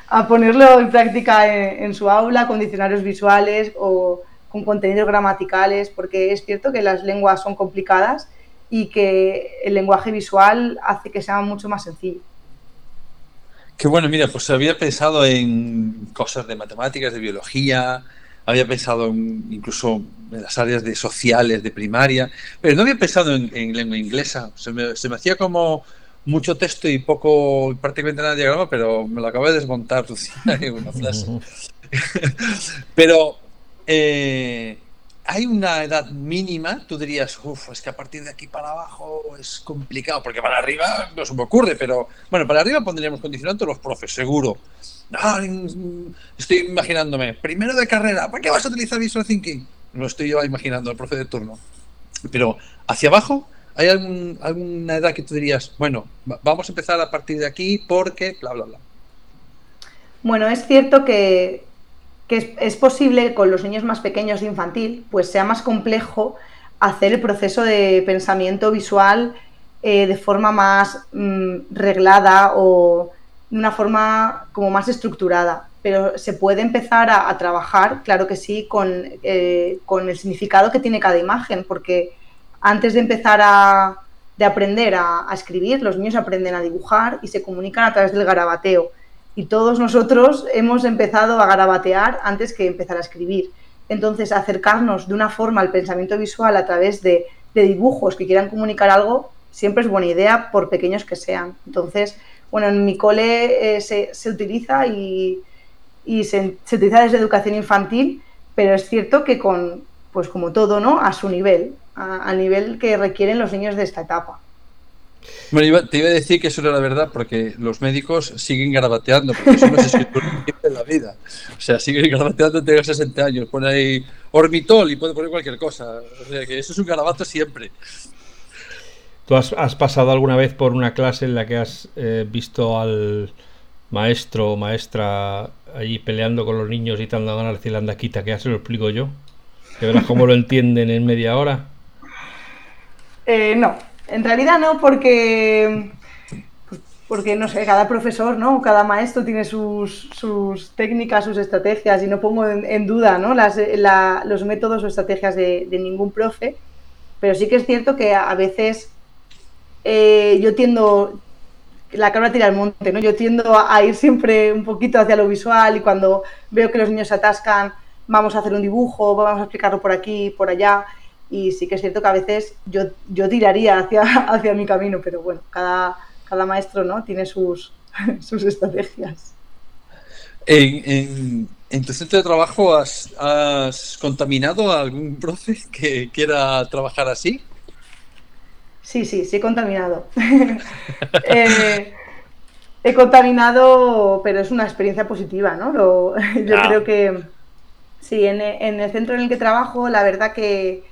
a ponerlo en práctica en, su aula con diccionarios visuales o con contenidos gramaticales, porque es cierto que las lenguas son complicadas y que el lenguaje visual hace que sea mucho más sencillo. Qué bueno, mira, pues había pensado en cosas de matemáticas, de biología, había pensado incluso en las áreas de sociales, de primaria, pero no había pensado en, lengua inglesa. Se me, hacía como mucho texto y poco, prácticamente nada de diagrama, pero me lo acabo de desmontar, una frase. pero eh, hay una edad mínima, tú dirías, uff, es que a partir de aquí para abajo es complicado, porque para arriba no se me ocurre, pero bueno, para arriba pondríamos condicionantes los profes, seguro. estoy imaginándome, primero de carrera, ¿para qué vas a utilizar Visual Thinking? Lo estoy yo imaginando, el profe de turno. Pero hacia abajo, ¿hay alguna edad que tú dirías, bueno, vamos a empezar a partir de aquí porque bla, bla, bla? Bueno, es cierto que que es, posible con los niños más pequeños de infantil, pues sea más complejo hacer el proceso de pensamiento visual eh, de forma más mm, reglada o de una forma como más estructurada. Pero se puede empezar a, trabajar, claro que sí, eh, con, el significado que tiene cada imagen, porque antes de empezar a de aprender a escribir, los niños aprenden a dibujar y se comunican a través del garabateo y todos nosotros hemos empezado a garabatear antes que empezar a escribir. Entonces, acercarnos de una forma al pensamiento visual a través de, dibujos que quieran comunicar algo siempre es buena idea, por pequeños que sean. Entonces, bueno, en mi cole eh, se, utiliza y, se, utiliza desde educación infantil, pero es cierto que con, pues como todo, ¿no? A su nivel, al nivel que requieren los niños de esta etapa. Bueno, te iba a decir que eso era la verdad porque los médicos siguen garabateando, porque eso no es escritura en la vida. O sea, siguen garabateando, tengo 60 años, pone ahí ormitol y puede poner cualquier cosa. O sea, que eso es un garabato siempre. ¿Tú has, pasado alguna vez por una clase en la que has eh, visto al maestro o maestra allí peleando con los niños y te han dado una recilanda quita? Que ya se lo explico yo. Que verás cómo lo entienden en media hora. Eh, no, en realidad no, porque, porque no sé, cada profesor, ¿no? Cada maestro tiene sus, técnicas, sus estrategias y no pongo en, duda ¿no? los métodos o estrategias de, ningún profe, pero sí que es cierto que a veces eh, yo tiendo, la cabra tira al monte, ¿no? Yo tiendo a, ir siempre un poquito hacia lo visual y cuando veo que los niños se atascan, vamos a hacer un dibujo, vamos a explicarlo por aquí, por allá y sí que es cierto que a veces yo, yo tiraría hacia, hacia mi camino, pero bueno, cada, cada maestro ¿no? tiene sus, sus estrategias. En, en, tu centro de trabajo has, has, contaminado a algún profe que quiera trabajar así? Sí, sí, sí he contaminado. Eh, he contaminado, pero es una experiencia positiva, ¿no? yo ah. creo que sí, en, en, el centro en el que trabajo, la verdad que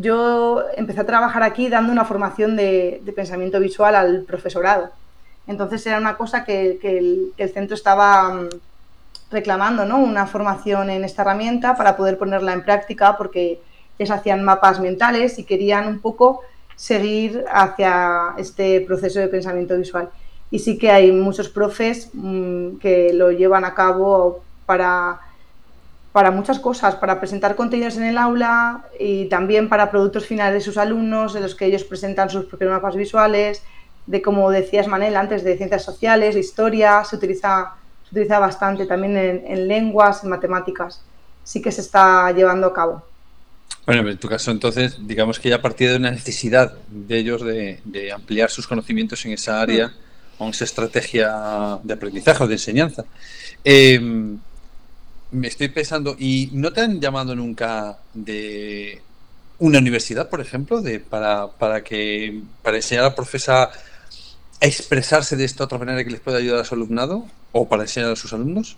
yo empecé a trabajar aquí dando una formación de, pensamiento visual al profesorado. Entonces era una cosa que, el, centro estaba mm, reclamando, ¿no? Una formación en esta herramienta para poder ponerla en práctica porque les hacían mapas mentales y querían un poco seguir hacia este proceso de pensamiento visual. Y sí que hay muchos profes mm, que lo llevan a cabo para para muchas cosas, para presentar contenidos en el aula y también para productos finales de sus alumnos, en los que ellos presentan sus propios mapas visuales, de como decías Manel antes, de ciencias sociales, de historia, se utiliza, se utiliza bastante también en, lenguas, en matemáticas. Sí que se está llevando a cabo. Bueno, en tu caso entonces, digamos que ya a partir de una necesidad de ellos de, ampliar sus conocimientos en esa área mm. o en esa estrategia de aprendizaje o de enseñanza. Eh, me estoy pensando, ¿y no te han llamado nunca de una universidad, por ejemplo, de para, para que para enseñar a profesa a expresarse de esta otra manera que les pueda ayudar a su alumnado o para enseñar a sus alumnos?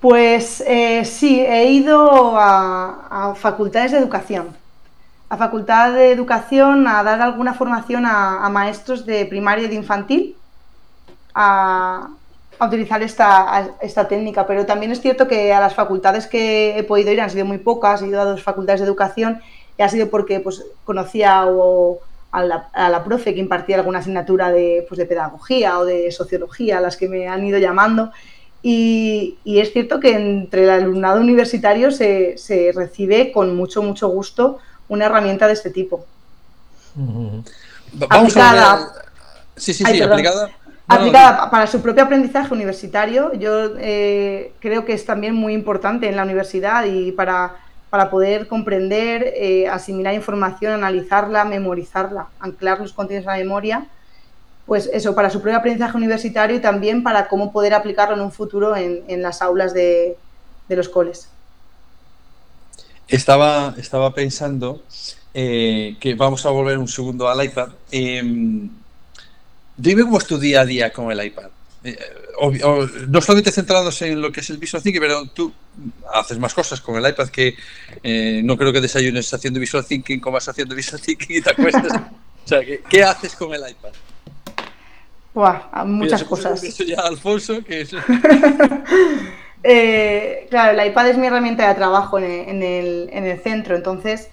Pues eh, sí, he ido a, facultades de educación. A facultad de educación a dar alguna formación a, maestros de primaria y de infantil a, utilizar esta, esta, técnica. Pero también es cierto que a las facultades que he podido ir han sido muy pocas. He ido a dos facultades de educación y ha sido porque pues, conocía o, a, la, profe que impartía alguna asignatura de, pues, de pedagogía o de sociología, a las que me han ido llamando. Y, es cierto que entre el alumnado universitario se, recibe con mucho, mucho gusto una herramienta de este tipo. Vamos aplicada, Sí, sí, sí, aplicada. Aplicada para su propio aprendizaje universitario, yo eh, creo que es también muy importante en la universidad y para, para poder comprender, eh, asimilar información, analizarla, memorizarla, anclar los contenidos a la memoria pues eso, para su propio aprendizaje universitario y también para cómo poder aplicarlo en un futuro en, las aulas de, los coles. Estaba, estaba pensando eh, que vamos a volver un segundo al iPad. Dime cómo es tu día a día con el iPad. Eh, no solamente centrados en lo que es el Visual Thinking, pero tú haces más cosas con el iPad que eh, no creo que desayunes haciendo Visual Thinking, comas haciendo Visual Thinking y te acuestas. o sea, ¿qué haces con el iPad? muchas cosas. Eso ya, Alfonso, que eh, claro, el iPad es mi herramienta de trabajo en el, centro, entonces,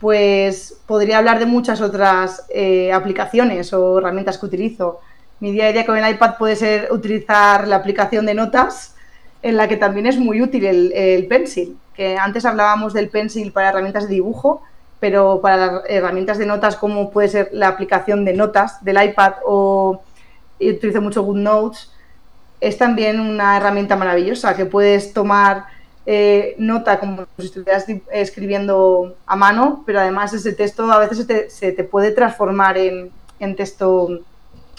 pues podría hablar de muchas otras eh, aplicaciones o herramientas que utilizo. Mi día a día con el iPad puede ser utilizar la aplicación de notas, en la que también es muy útil el, Pencil, que antes hablábamos del Pencil para herramientas de dibujo, pero para las herramientas de notas, como puede ser la aplicación de notas del iPad o utilizo mucho GoodNotes, es también una herramienta maravillosa que puedes tomar eh, nota como si estuvieras escribiendo a mano, pero además ese texto a veces se te, puede transformar en, texto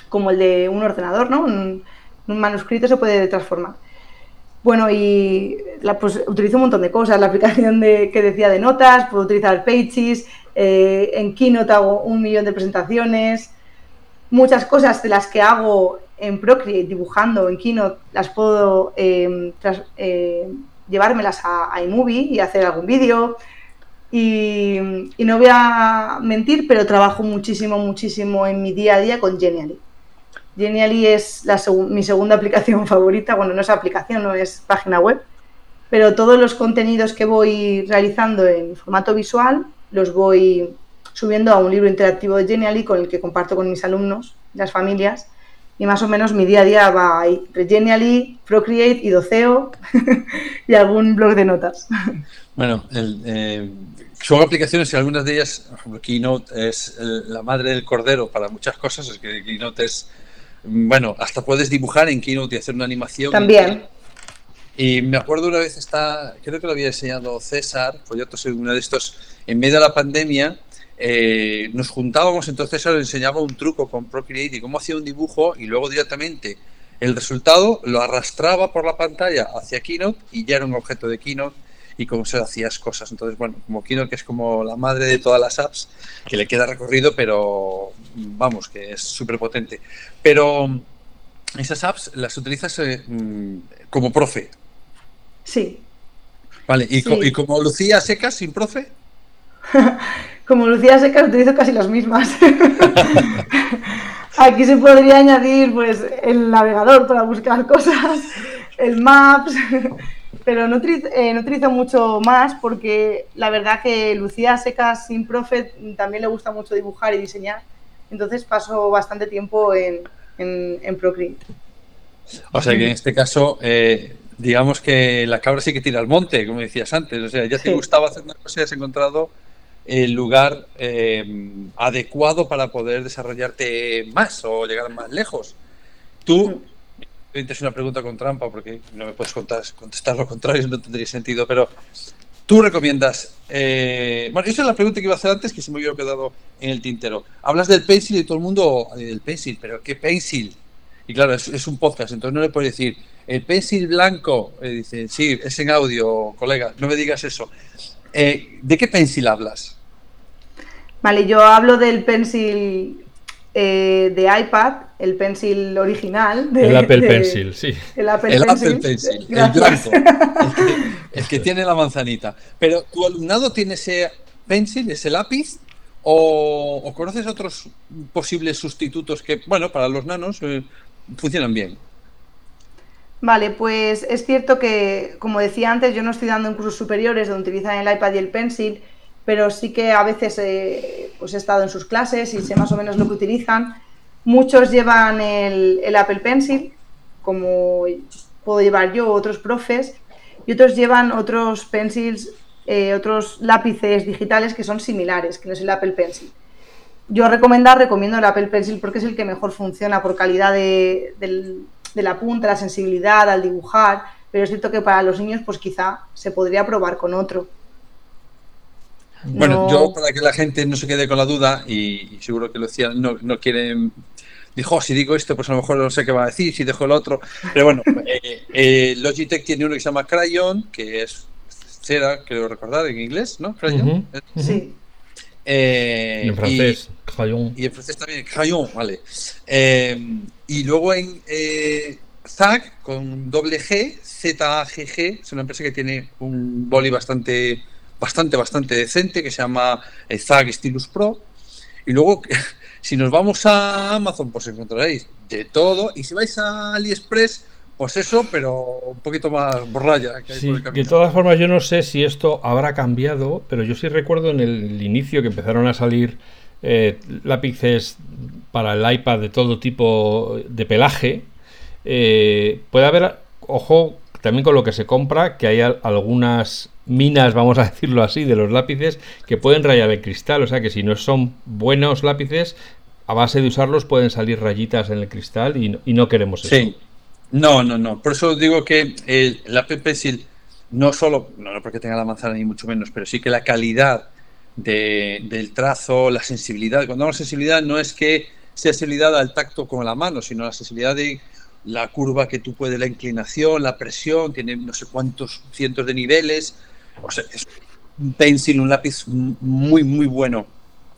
como el de un ordenador, ¿no? Un, manuscrito se puede transformar. Bueno, y pues, utilizo un montón de cosas. La aplicación de, que decía de notas, puedo utilizar Pages, eh, en Keynote hago un millón de presentaciones, muchas cosas de las que hago en Procreate dibujando en Keynote las puedo em, eh, llevármelas a, iMovie y hacer algún vídeo. Y, no voy a mentir, pero trabajo muchísimo, muchísimo en mi día a día con Genially. Genially es mi segunda aplicación favorita. Bueno, no es aplicación, no es página web, pero todos los contenidos que voy realizando en formato visual los voy subiendo a un libro interactivo de Genially con el que comparto con mis alumnos, las familias, y más o menos mi día a día va ahí, Genially, Procreate y Doceo y algún blog de notas. Bueno, eh, son aplicaciones y algunas de ellas, Keynote es la madre del cordero para muchas cosas, es que Keynote es, bueno, hasta puedes dibujar en Keynote y hacer una animación. También. Y me acuerdo una vez, está, creo que lo había enseñado César, pues yo soy uno de estos, en medio de la pandemia, eh, nos juntábamos, entonces se le enseñaba un truco con Procreate y cómo hacía un dibujo y luego directamente el resultado lo arrastraba por la pantalla hacia Keynote y ya era un objeto de Keynote y cómo se hacías cosas. Entonces, bueno, como Keynote, que es como la madre de todas las apps, que le queda recorrido, pero vamos, que es súper potente. Pero esas apps las utilizas eh, mm, como profe. Sí. Vale, ¿y, ¿y como Lucía Secas sin profe? como Lucía Secas utilizo casi las mismas. Aquí se podría añadir pues el navegador para buscar cosas, el Maps, pero no eh, utilizo, mucho más porque la verdad que Lucía Secas sin Prophet también le gusta mucho dibujar y diseñar, entonces paso bastante tiempo en, Procreate. O sea que en este caso, eh, digamos que la cabra sí que tira al monte, como decías antes, o sea, ya te gustaba hacer una cosa y has encontrado el lugar eh, adecuado para poder desarrollarte más o llegar más lejos. Tú, es una pregunta con trampa porque no me puedes contestar lo contrario, no tendría sentido, pero tú recomiendas. Eh, bueno, esa es la pregunta que iba a hacer antes que se me había quedado en el tintero. Hablas del pencil y todo el mundo del pencil, pero ¿qué pencil? Y claro, es, un podcast, entonces no le puedes decir el pencil blanco. Eh, dice, sí, es en audio, colega, no me digas eso. ¿De qué pencil hablas? Vale, yo hablo del pencil eh, de iPad, el pencil original. el Apple Pencil, sí. El Apple Pencil, el blanco, el que, tiene la manzanita. Pero tu alumnado tiene ese pencil, ese lápiz, o, conoces otros posibles sustitutos que, bueno, para los nanos eh, funcionan bien. Vale, pues es cierto que, como decía antes, yo no estoy dando en cursos superiores donde utilizan el iPad y el pencil, pero sí que a veces eh, pues he estado en sus clases y sé más o menos lo que utilizan. Muchos llevan el, Apple Pencil, como puedo llevar yo, otros profes, y otros llevan otros pencils, eh, otros lápices digitales que son similares, que no es el Apple Pencil. Yo recomendar, recomiendo el Apple Pencil porque es el que mejor funciona por calidad de, de la punta, la sensibilidad al dibujar, pero es cierto que para los niños pues quizá se podría probar con otro. Bueno, yo para que la gente no se quede con la duda, y, seguro que lo decían, no, no quieren dijo, oh, si digo esto, pues a lo mejor no sé qué va a decir, si dejo el otro. Pero bueno, eh, eh, Logitech tiene uno que se llama Crayon, que es cera, creo recordar, en inglés, ¿no? Crayon. Sí. Eh, en francés, Crayon. Y en francés también, Crayon, vale. y luego en ZAG, con doble G, Z-A-G-G, es una empresa que tiene un boli bastante bastante, bastante decente que se llama eh, Zag Stylus Pro. Y luego, si nos vamos a Amazon, pues encontraréis de todo. Y si vais a AliExpress, pues eso, pero un poquito más borralla. Que sí, de todas formas, yo no sé si esto habrá cambiado, pero yo sí recuerdo en el inicio que empezaron a salir eh, lápices para el iPad de todo tipo de pelaje. Eh, puede haber, ojo, también con lo que se compra, que hay algunas minas, vamos a decirlo así, de los lápices que pueden rayar el cristal. O sea que si no son buenos lápices, a base de usarlos pueden salir rayitas en el cristal y, no queremos eso. Sí. No, no, no. Por eso digo que el, la Pencil no solo, no, porque tenga la manzana ni mucho menos, pero sí que la calidad del trazo, la sensibilidad. Cuando hablamos de sensibilidad no es que sea sensibilidad al tacto con la mano, sino la sensibilidad de la curva que tú puedes, la inclinación, la presión, tiene no sé cuántos cientos de niveles. O sea, es un pencil, un lápiz muy, muy bueno.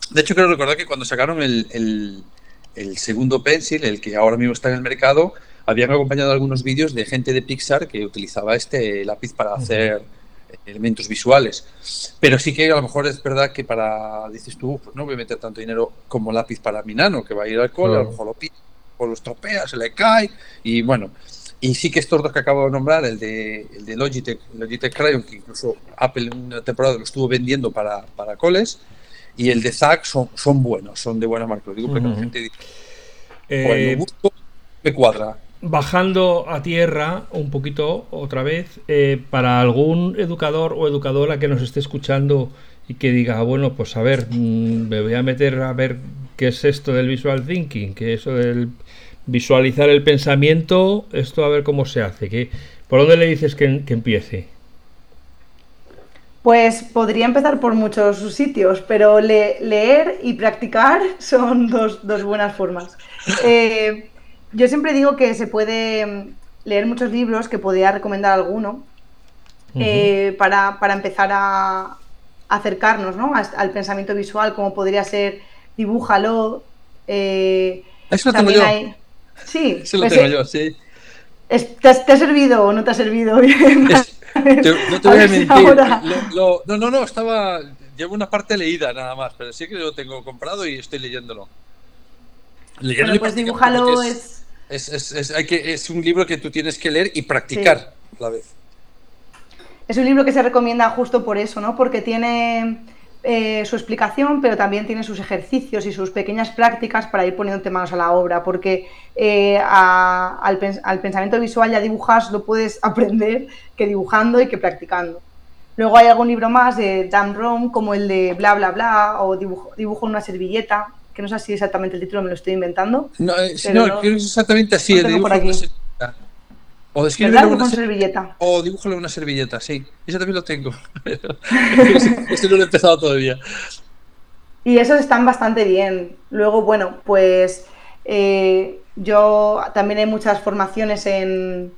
De hecho, quiero recordar que cuando sacaron el, el, segundo pencil, el que ahora mismo está en el mercado, habían acompañado algunos vídeos de gente de Pixar que utilizaba este lápiz para hacer elementos visuales. Pero sí que a lo mejor es verdad que para, dices tú, pues no voy a meter tanto dinero como lápiz para mi nano, que va a ir al cole, a lo mejor lo pide o lo estropea, se le cae, y bueno, y sí que estos dos que acabo de nombrar, el de, el de Logitech, Logitech Crayon, que incluso Apple en una temporada lo estuvo vendiendo para, para coles, y el de Zack son, son buenos, son de buena marca. Lo digo porque la gente dice, eh, me cuadra. Bajando a tierra un poquito otra vez, eh, para algún educador o educadora que nos esté escuchando y que diga, ah, bueno, pues a ver, mm, me voy a meter a ver qué es esto del visual thinking, que eso del visualizar el pensamiento, esto a ver cómo se hace. Que, ¿Por dónde le dices que, empiece? Pues podría empezar por muchos sitios, pero leer y practicar son dos, buenas formas. Eh, yo siempre digo que se puede leer muchos libros, que podría recomendar alguno, eh, para, empezar a acercarnos al pensamiento visual, como podría ser dibújalo. Eh, Eso lo tengo yo. Sí, Eso lo pues, tengo yo, sí. ¿te, ha servido o no te ha servido bien? no te voy a, mentir. no, no, no, estaba. Llevo una parte leída nada más, pero sí que lo tengo comprado y estoy leyéndolo. Leyéndolo pues dibújalo es es... Es, hay que, es un libro que tú tienes que leer y practicar a la vez. Es un libro que se recomienda justo por eso, ¿no? Porque tiene eh, su explicación, pero también tiene sus ejercicios y sus pequeñas prácticas para ir poniéndote manos a la obra, porque eh, al, pensamiento visual ya dibujas lo puedes aprender que dibujando y que practicando. Luego hay algún libro más de Dan Brown, como el de Bla Bla Bla, o dibujo, dibujo en una servilleta, que no sé si exactamente el título me lo estoy inventando. No, eh, no, es exactamente así, el dibujo o escribirle una servilleta. O dibújale una servilleta, sí. Eso también lo tengo. este no lo he empezado todavía. Y esos están bastante bien. Luego, bueno, pues eh, yo también hay muchas formaciones en,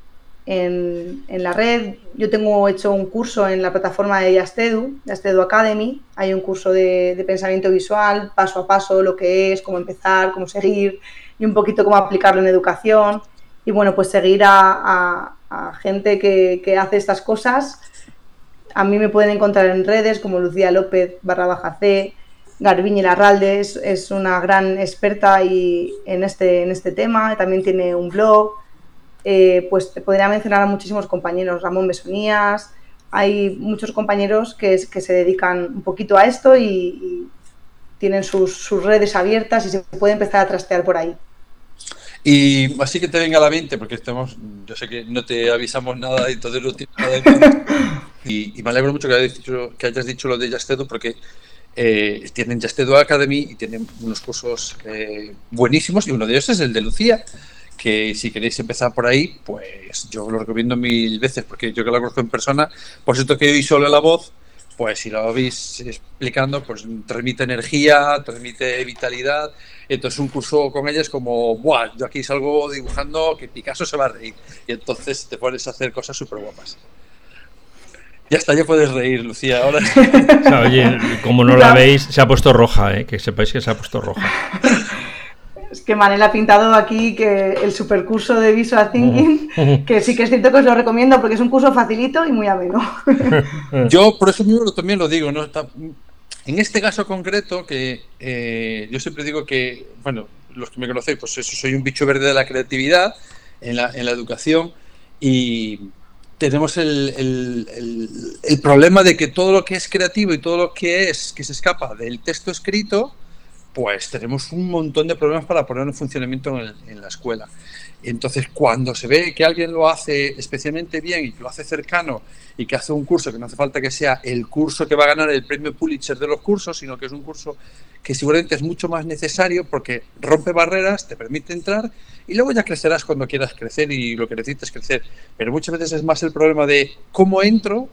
en, la red. Yo tengo hecho un curso en la plataforma de Yastedu, Yastedu Academy. Hay un curso de, pensamiento visual, paso a paso, lo que es, cómo empezar, cómo seguir y un poquito cómo aplicarlo en educación. Y bueno, pues seguir a, gente que, hace estas cosas. A mí me pueden encontrar en redes como Lucía López barra baja C, Garbiñe Larralde es, una gran experta y en, este, en este tema, también tiene un blog eh, pues te podría mencionar a muchísimos compañeros, Ramón Besonías, hay muchos compañeros que, que se dedican un poquito a esto y, tienen sus, redes abiertas y se puede empezar a trastear por ahí. Y así que te venga a la mente, porque estamos, yo sé que no te avisamos nada y todo lo y, y me alegro mucho que hayas dicho, que hayas dicho lo de Yastedo, porque eh, tienen Yastedo Academy y tienen unos cursos eh, buenísimos, y uno de ellos es el de Lucía, que si queréis empezar por ahí, pues yo lo recomiendo mil veces, porque yo que la conozco en persona, por cierto que oí solo la voz, pues si lo veis explicando, pues transmite energía, transmite vitalidad. Entonces un curso con ella es como, Buah, yo aquí salgo dibujando que Picasso se va a reír. Y entonces te pones a hacer cosas súper guapas. Ya está, ya puedes reír, Lucía. Ahora. oye, como no la veis, se ha puesto roja, ¿eh? que sepáis que se ha puesto roja. Es que Manel ha pintado aquí que el supercurso de Visual Thinking, que sí que es cierto que os lo recomiendo porque es un curso facilito y muy ameno. Yo por eso mismo también lo digo, ¿no? en este caso concreto, que eh, yo siempre digo que, bueno, los que me conocéis, pues eso, soy un bicho verde de la creatividad en la, en la educación y tenemos el, el, el, problema de que todo lo que es creativo y todo lo que es que se escapa del texto escrito, pues tenemos un montón de problemas para poner en funcionamiento en, la escuela. Entonces, cuando se ve que alguien lo hace especialmente bien y que lo hace cercano y que hace un curso que no hace falta que sea el curso que va a ganar el premio Pulitzer de los cursos, sino que es un curso que seguramente es mucho más necesario porque rompe barreras, te permite entrar y luego ya crecerás cuando quieras crecer y lo que necesites crecer. Pero muchas veces es más el problema de cómo entro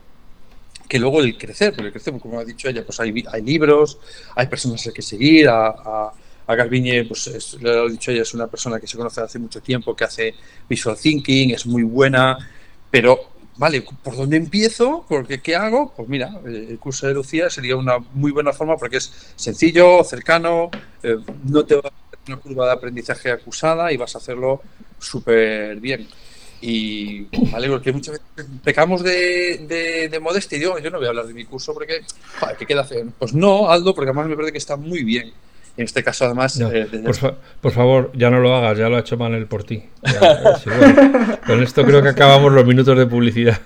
que luego el crecer, porque el crecer, como ha dicho ella, pues hay, hay libros, hay personas a que seguir, a, a, a Garbiñe, pues le ha dicho ella, es una persona que se conoce hace mucho tiempo, que hace visual thinking, es muy buena, pero, vale, ¿por dónde empiezo? Porque, ¿qué hago? Pues mira, el curso de Lucía sería una muy buena forma porque es sencillo, cercano, eh, no te va a una curva de aprendizaje acusada y vas a hacerlo súper bien. Y vale, porque muchas veces pecamos de, de, modestia y digo, yo no voy a hablar de mi curso porque, ¿qué queda hacer? Pues no, Aldo, porque además me parece que está muy bien. En este caso, además. Eh, por, favor, ya no lo hagas, ya lo ha hecho Manel por ti. Con esto creo que acabamos los minutos de publicidad.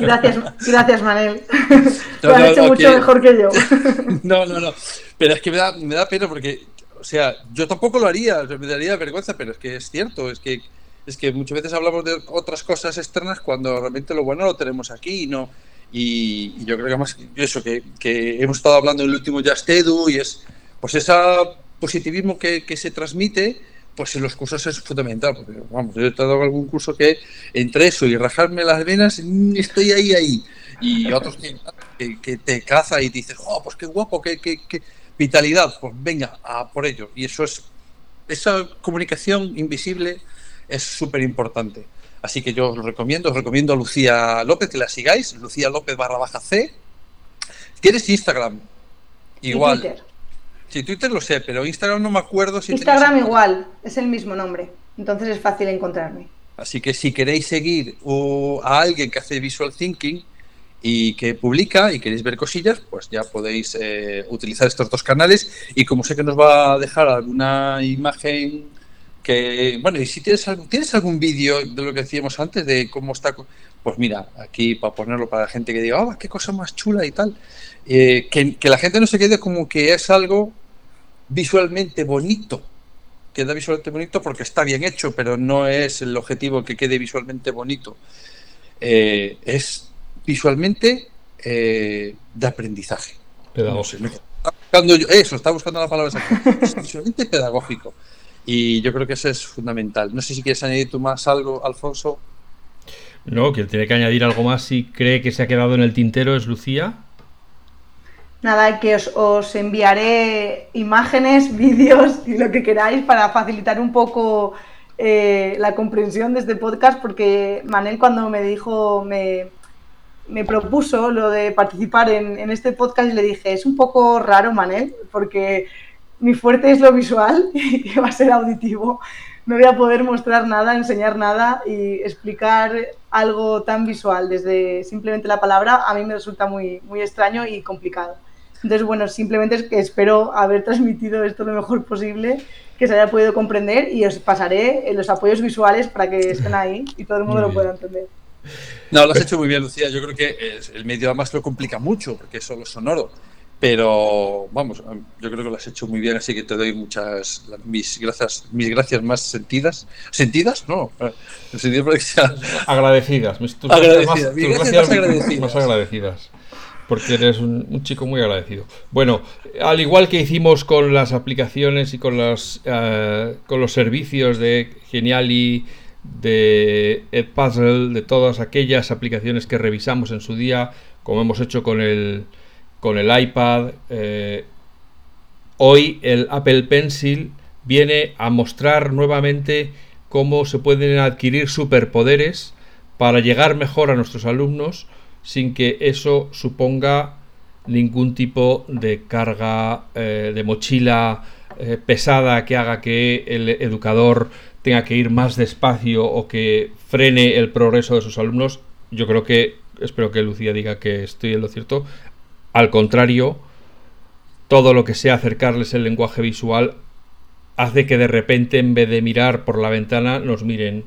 Gracias, gracias Manel. lo has hecho mucho mejor que yo. No, no, no. Pero es que me da, me da pena porque, o sea, yo tampoco lo haría, me daría vergüenza, pero es que es cierto, es que es que muchas veces hablamos de otras cosas externas cuando realmente lo bueno lo tenemos aquí y no. Y, yo creo que más eso, que, que, hemos estado hablando en el último Just Edu y es pues ese positivismo que, que, se transmite, pues en los cursos es fundamental. Porque, vamos, yo he dado algún curso que entre eso y rajarme las venas, mm, estoy ahí, ahí. Y otros que, que te caza y dices, oh, pues qué guapo, qué, qué, qué vitalidad, pues venga, a por ello. Y eso es, esa comunicación invisible es súper importante. Así que yo os recomiendo, os recomiendo a Lucía López que la sigáis, Lucía López barra baja C. Tienes Instagram, igual. Twitter. Sí, Twitter lo sé, pero Instagram no me acuerdo si Instagram igual, es el mismo nombre, entonces es fácil encontrarme. Así que si queréis seguir a alguien que hace visual thinking y que publica y queréis ver cosillas, pues ya podéis eh, utilizar estos dos canales. Y como sé que nos va a dejar alguna imagen que, bueno, y si tienes, ¿tienes algún vídeo de lo que decíamos antes, de cómo está, pues mira, aquí para ponerlo para la gente que diga, oh, qué cosa más chula y tal, eh, que, la gente no se quede como que es algo visualmente bonito, queda visualmente bonito porque está bien hecho, pero no es el objetivo que quede visualmente bonito. Eh, es visualmente eh, de aprendizaje. Pedagógico. eso, está buscando la palabra Es visualmente pedagógico. Y yo creo que eso es fundamental. No sé si quieres añadir tú más algo, Alfonso. No, quien tiene que añadir algo más si cree que se ha quedado en el tintero es Lucía. Nada, que os, enviaré imágenes, vídeos y lo que queráis para facilitar un poco eh, la comprensión de este podcast porque Manel cuando me dijo, me, me propuso lo de participar en, en, este podcast y le dije, es un poco raro Manel porque mi fuerte es lo visual y va a ser auditivo. No voy a poder mostrar nada, enseñar nada y explicar algo tan visual desde simplemente la palabra a mí me resulta muy, muy extraño y complicado. Entonces, bueno, simplemente es que espero haber transmitido esto lo mejor posible, que se haya podido comprender y os pasaré los apoyos visuales para que estén ahí y todo el mundo lo pueda entender. No, lo has hecho muy bien, Lucía. Yo creo que el medio además lo complica mucho porque es solo sonoro. Pero vamos, yo creo que lo has hecho muy bien, así que te doy muchas mis gracias, mis gracias más sentidas. ¿Sentidas? No. Agradecidas. tus agradecidas. gracias, más, agradecidas. más agradecidas porque eres un, chico muy agradecido. Bueno, al igual que hicimos con las aplicaciones y con los, uh, con los servicios de Geniali, de Edpuzzle, de todas aquellas aplicaciones que revisamos en su día, como hemos hecho con el, con el iPad, eh, hoy el Apple Pencil viene a mostrar nuevamente cómo se pueden adquirir superpoderes para llegar mejor a nuestros alumnos sin que eso suponga ningún tipo de carga eh, de mochila eh, pesada que haga que el educador tenga que ir más despacio o que frene el progreso de sus alumnos. Yo creo que, espero que Lucía diga que estoy en lo cierto, al contrario, todo lo que sea acercarles el lenguaje visual hace que de repente en vez de mirar por la ventana nos miren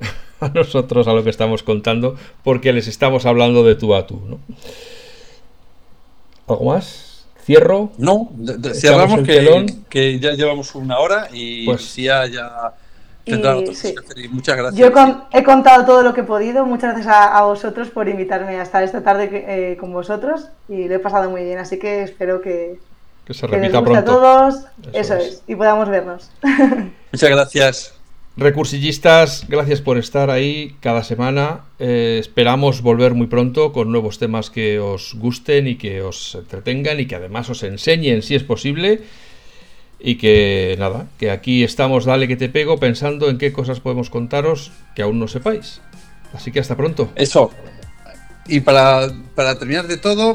a nosotros a lo que estamos contando, porque les estamos hablando de tú a tú. ¿no? ¿Algo más? ¿Cierro? No, cerramos que, que, ya llevamos una hora y pues, ya, tendrá Muchas gracias. Yo he contado todo lo que he podido. Muchas gracias a, vosotros por invitarme a estar esta tarde eh, con vosotros y lo he pasado muy bien. Así que espero que, que se repita pronto. a todos. Eso, es. Y podamos vernos. Muchas gracias. Recursillistas, gracias por estar ahí cada semana. Eh, esperamos volver muy pronto con nuevos temas que os gusten y que os entretengan y que además os enseñen si es posible. Y que nada, que aquí estamos, dale que te pego, pensando en qué cosas podemos contaros que aún no sepáis. Así que hasta pronto. Eso. Y para, para terminar de todo,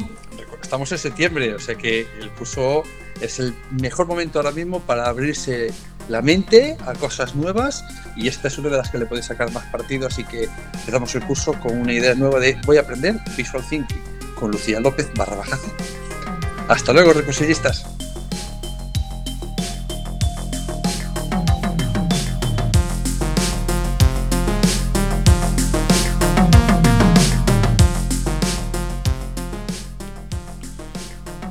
estamos en septiembre, o sea que el curso es el mejor momento ahora mismo para abrirse la mente a cosas nuevas y esta es una de las que le podéis sacar más partido, así que empezamos el curso con una idea nueva de voy a aprender Visual Thinking con Lucía López barra bajazo. Hasta luego, recursillistas.